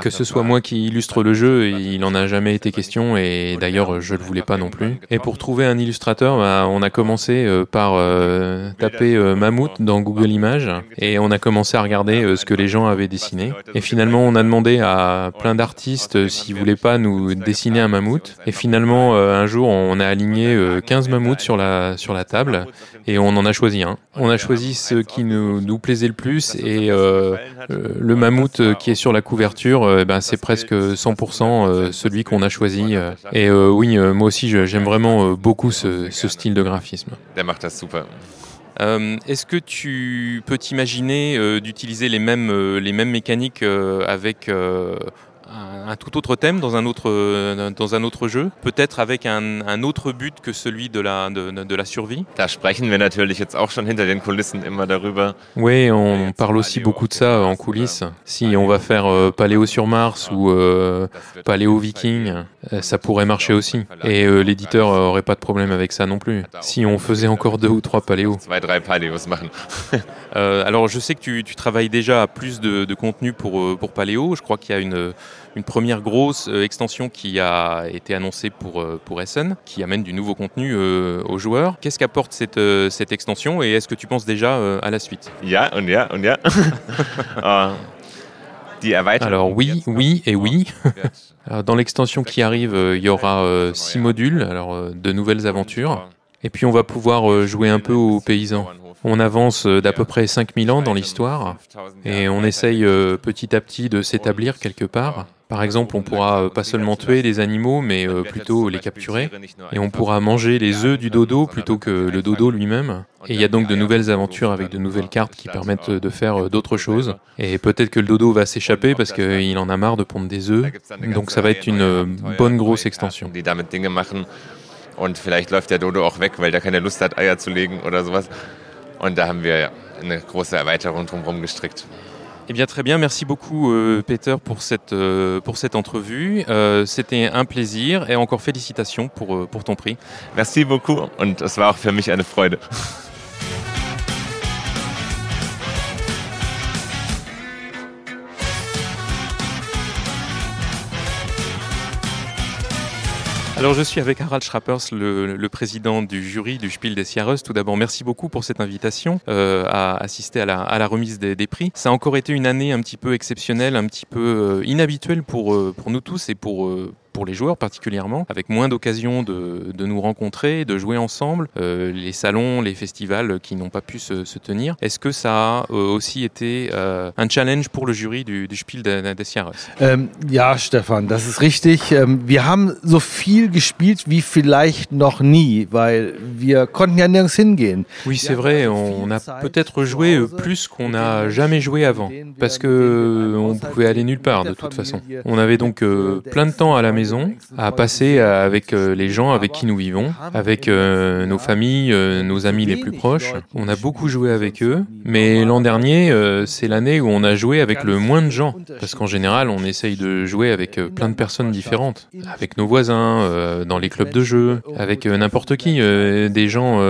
Que ce soit moi qui illustre le jeu, il n'en a jamais été question et d'ailleurs je ne le voulais pas non plus. Et pour trouver un illustrateur, bah, on a commencé euh, par euh, taper euh, mammouth dans Google Images et on a commencé à regarder ce que les gens avaient dessiné. Et finalement, on a demandé à plein d'artistes s'ils voulaient pas nous dessiner un mammouth. Et finalement, un jour, on a aligné 15 mammouths sur la, sur la table et on en a choisi un. On a choisi ce qui nous, nous plaisait le plus et le mammouth qui est sur la couverture, ben, c'est presque 100% celui qu'on a choisi. Et oui, moi aussi, j'aime vraiment beaucoup ce, ce, style de graphisme. Euh, Est-ce que tu peux t'imaginer euh, d'utiliser les mêmes, euh, les mêmes mécaniques avec un, un, tout autre thème dans un autre, dans un autre jeu, peut-être avec un, un, autre but que celui de la, de, de, la survie. Da sprechen wir natürlich jetzt auch schon hinter den Kulissen immer darüber. Oui, on parle aussi beaucoup de ça en coulisses. Si on va faire euh, Paléo sur Mars ou euh, Paléo Viking, euh, ça pourrait marcher aussi. Et euh, l'éditeur aurait pas de problème avec ça non plus. Si on faisait encore deux ou trois Paléos. Euh, alors je sais que tu, tu, travailles déjà à plus de, de contenu pour, pour Paléo. Je crois qu'il y a une une première grosse euh, extension qui a été annoncée pour, euh, pour Essen, qui amène du nouveau contenu euh, aux joueurs. Qu'est-ce qu'apporte cette, cette extension et est-ce que tu penses déjà à la suite? Ja, und ja, und ja. Alors oui, oui et oui. Dans l'extension qui arrive, il y aura six modules, alors de nouvelles aventures. Et puis on va pouvoir jouer un peu aux paysans. On avance d'à peu près 5000 ans dans l'histoire et on essaye petit à petit de s'établir quelque part. Par exemple, on pourra euh, pas seulement tuer les animaux, mais euh, plutôt les capturer. Et on pourra manger les œufs du dodo plutôt que le dodo lui-même. Et il y a donc de nouvelles aventures avec de nouvelles cartes qui permettent de faire euh, d'autres choses. Et peut-être que le dodo va s'échapper parce qu'il en a marre de pondre des œufs. Donc ça va être une bonne grosse extension. Vielleicht läuft der Dodo auch weg, weil der keine Lust hat, Eier zu legen sowas. Da haben wir eine Erweiterung gestrickt. Eh bien, très bien. Merci beaucoup, euh, Peter, pour cette, euh, pour cette entrevue. Euh, C'était un plaisir et encore félicitations pour, euh, pour ton prix. Merci beaucoup und es war auch für mich eine Freude. Alors je suis avec Harald Schrappers, le, le, président du jury du Spiel des Jahres. Tout d'abord, merci beaucoup pour cette invitation euh, à assister à la, à la remise des, des, prix. Ça a encore été une année un petit peu exceptionnelle, un petit peu euh, inhabituelle pour, euh, pour nous tous et pour euh, pour les joueurs particulièrement, avec moins d'occasions de, de, nous rencontrer, de jouer ensemble, euh, les salons, les festivals qui n'ont pas pu se, se tenir. Est-ce que ça a euh, aussi été euh, un challenge pour le jury du, du Spiel des Jahres ähm, Ja, Stefan, das ist richtig. Ähm, wir haben so viel gespielt wie vielleicht noch nie, weil wir konnten ja nirgends hingehen. Oui, c'est vrai, on a peut-être joué plus qu'on n'a jamais joué avant, parce que on pouvait aller nulle part de toute façon. On avait donc plein de temps à la maison maison, à passer avec les gens avec qui nous vivons, avec nos familles, nos amis les plus proches. On a beaucoup joué avec eux, mais l'an dernier, c'est l'année où on a joué avec le moins de gens, parce qu'en général, on essaye de jouer avec plein de personnes différentes, avec nos voisins, dans les clubs de jeu, avec n'importe qui, des gens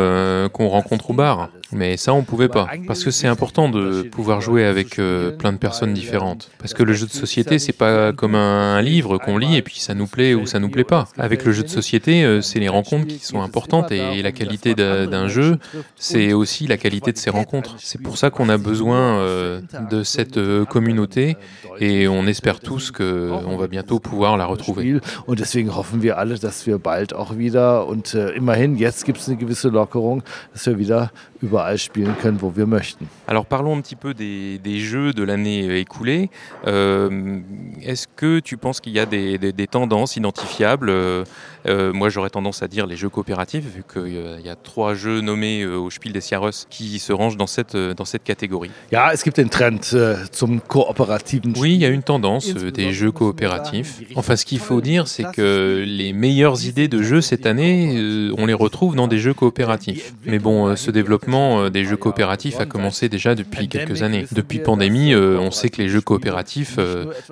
qu'on rencontre au bar. Mais ça, on pouvait pas, parce que c'est important de pouvoir jouer avec plein de personnes différentes, parce que le jeu de société, c'est pas comme un, livre qu'on lit et puis ça nous plaît ou ça nous plaît pas. Avec le jeu de société, euh, c'est les rencontres qui sont importantes et la qualité d'un jeu, c'est aussi la qualité de ces rencontres. C'est pour ça qu'on a besoin euh, de cette euh, communauté et on espère tous qu'on va bientôt pouvoir la retrouver. Und deswegen hoffen wir alle, dass wir bald auch wieder und äh, immerhin jetzt gibt es eine gewisse Lockerung, dass wir wieder überall spielen können, wo wir möchten. Alors parlons un petit peu des, des jeux de l'année écoulée. Euh, Est-ce que tu penses qu'il y a des, des, des tendances identifiables euh, euh, Moi j'aurais tendance à dire les jeux coopératifs, vu qu'il euh, y a trois jeux nommés euh, au Spiel des Jahres qui se rangent dans cette, dans cette catégorie. Ja, es gibt den Trend äh, zum kooperativen Oui, il y a une tendance des jeux coopératifs. Enfin, ce qu'il faut dire, c'est que les meilleures idées de jeux cette année, on les retrouve dans des jeux coopératifs. Mais bon, ce développement des jeux coopératifs a commencé déjà depuis quelques années. Depuis pandémie, on sait que les jeux coopératifs,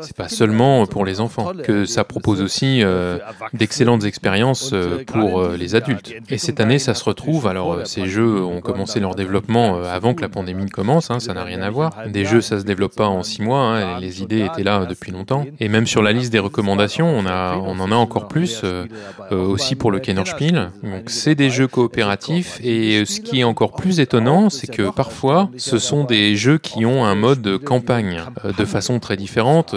c'est pas seulement pour les enfants, que ça propose aussi d'excellentes expériences pour les adultes. Et cette année, ça se retrouve. Alors, ces jeux ont commencé leur développement avant que la pandémie ne commence, hein, ça n'a rien à voir. Des jeux, ça se développe pas en six mois, hein, les idées étaient là depuis longtemps. Et même sur la liste des recommandations, on, a, on en a encore plus, euh, aussi pour le Kennerspiel. Donc, c'est des jeux coopératifs. Et ce qui est encore plus étonnant, c'est que parfois, ce sont des jeux qui ont un mode campagne de façon très différente.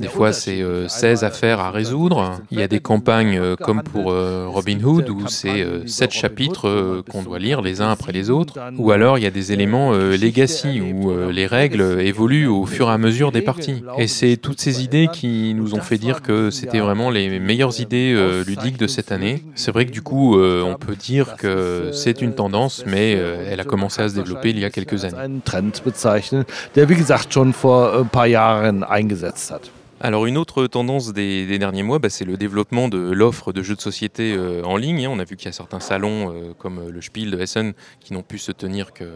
des fois, c'est 16 affaires à résoudre. Il y a des campagnes comme pour Robin Hood où c'est 7 chapitres qu'on doit lire les uns après les autres. Ou alors, il y a des éléments legacy où les règles évoluent au fur et à mesure des parties. Et c'est toutes ces idées qui nous ont fait dire que c'était vraiment les meilleures idées ludiques de cette année. C'est vrai que du coup, on peut dire que c'est une tendance, mais elle a commencé à se développer il y a quelques années. Alors une autre tendance des, derniers mois, bah, c'est le développement de l'offre de jeux de société euh, en ligne. On a vu qu'il y a certains salons euh, comme le Spiel de Essen qui n'ont pu se tenir que,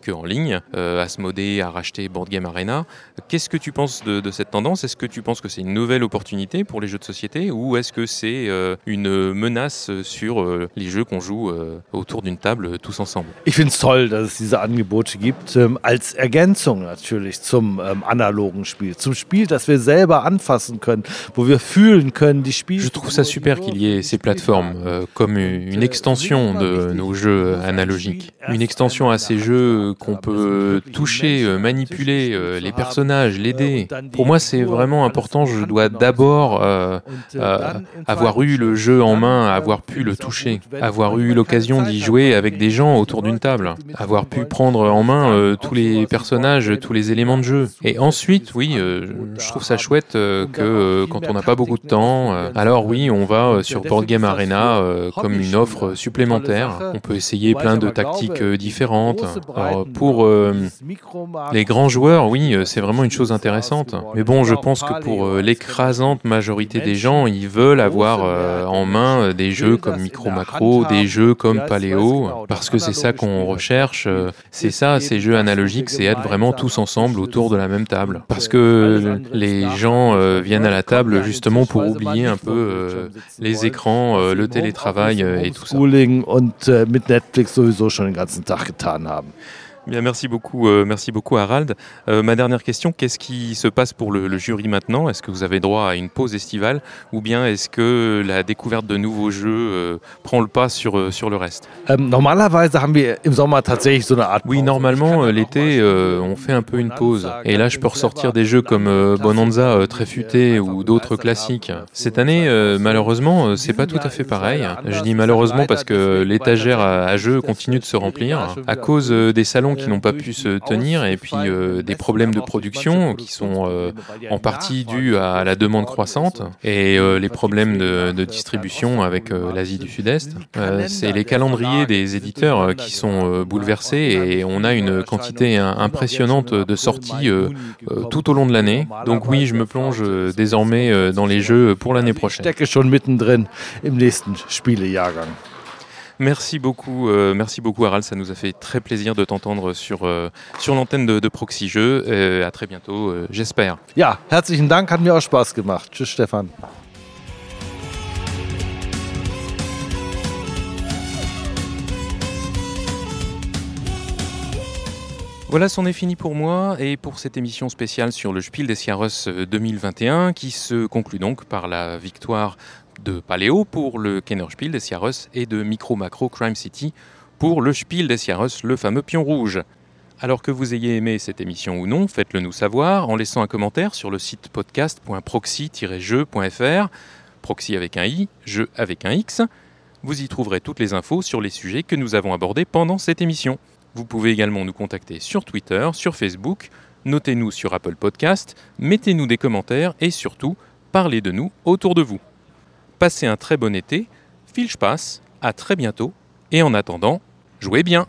que en ligne. Euh, Asmodée a racheté Board Game Arena. Qu'est-ce que tu penses de, de cette tendance? Est-ce que tu penses que c'est une nouvelle opportunité pour les jeux de société ou est-ce que c'est euh, une menace sur euh, les jeux qu'on joue euh, autour d'une table tous ensemble? Ich finde es toll, dass es diese Angebote gibt, ähm, als Ergänzung natürlich zum ähm, analogen Spiel, zum Spiel, das wir selber anfassen können, wo wir fühlen können, die Spiele. Je trouve ça super qu'il y ait ces plateformes euh, comme une extension de nos jeux analogiques, une extension à ces jeux qu'on peut toucher, euh, manipuler euh, les personnages, les dés. Pour moi, c'est vraiment important. Je dois d'abord euh, euh, avoir eu le jeu en main, avoir pu le toucher, avoir eu l'occasion d'y jouer avec des gens autour d'une table, avoir pu prendre en main euh, tous les personnages, tous les éléments de jeu. Et ensuite, oui, euh, je trouve ça chouette euh, que euh, quand on n'a pas beaucoup de temps, euh, alors oui, on va euh, sur Board Game Arena euh, comme une offre supplémentaire. On peut essayer plein de tactiques euh, différentes. Alors, pour euh, les grands joueurs, oui, euh, c'est vraiment une chose intéressante. Mais bon, je pense que pour euh, l'écrasante majorité des gens, ils veulent avoir en main des jeux comme Micro Macro, des jeux comme Paléo, parce que c'est ça qu'on recherche. C'est ça, ces jeux analogiques, c'est être vraiment tous ensemble autour de la même table. Parce que les gens viennent à la table justement pour oublier un peu les écrans, le télétravail et tout ça. Bien, merci beaucoup, euh, merci beaucoup Harald. Euh, ma dernière question, qu'est-ce qui se passe pour le, le jury maintenant? Est-ce que vous avez droit à une pause estivale ou bien est-ce que la découverte de nouveaux jeux euh, prend le pas sur, sur le reste? Oui, normalement, l'été, on fait un peu une pause. Et là, je peux ressortir des jeux comme Bonanza très futé ou d'autres classiques. Cette année, malheureusement, c'est pas tout à fait pareil. Je dis malheureusement parce que l'étagère à, à jeux continue de se remplir à cause des salons qui n'ont pas pu se tenir et puis euh, des problèmes de production qui sont euh, en partie dus à la demande croissante et euh, les problèmes de, de distribution avec euh, l'Asie du Sud-Est. Euh, C'est les calendriers des éditeurs euh, qui sont euh, bouleversés et on a une quantité hein, impressionnante de sorties euh, euh, tout au long de l'année. Donc oui, je me plonge euh, désormais euh, dans les jeux pour l'année Ich prochaine. Merci beaucoup, euh, merci beaucoup Harald, ça nous a fait très plaisir de t'entendre sur, euh, sur l'antenne de, de Proxy Jeux. Euh, à très bientôt, euh, j'espère. Ja, herzlichen Dank, hat mir auch Spaß gemacht. Tschüss, Stefan. Voilà, c'en est fini pour moi et pour cette émission spéciale sur le Spiel des euh, 2021 qui se conclut donc par la victoire de Paléo pour le Kenner Spiel des Jahres et de Micro Macro Crime City pour le Spiel des Jahres, le fameux pion rouge. Alors que vous ayez aimé cette émission ou non, faites-le nous savoir en laissant un commentaire sur le site podcast.proxy-jeu.fr, proxy avec un i, jeu avec un x. Vous y trouverez toutes les infos sur les sujets que nous avons abordés pendant cette émission. Vous pouvez également nous contacter sur Twitter, sur Facebook, notez-nous sur Apple Podcast, mettez-nous des commentaires et surtout, parlez de nous autour de vous. Passez un très bon été, file passe, à très bientôt. Et en attendant, jouez bien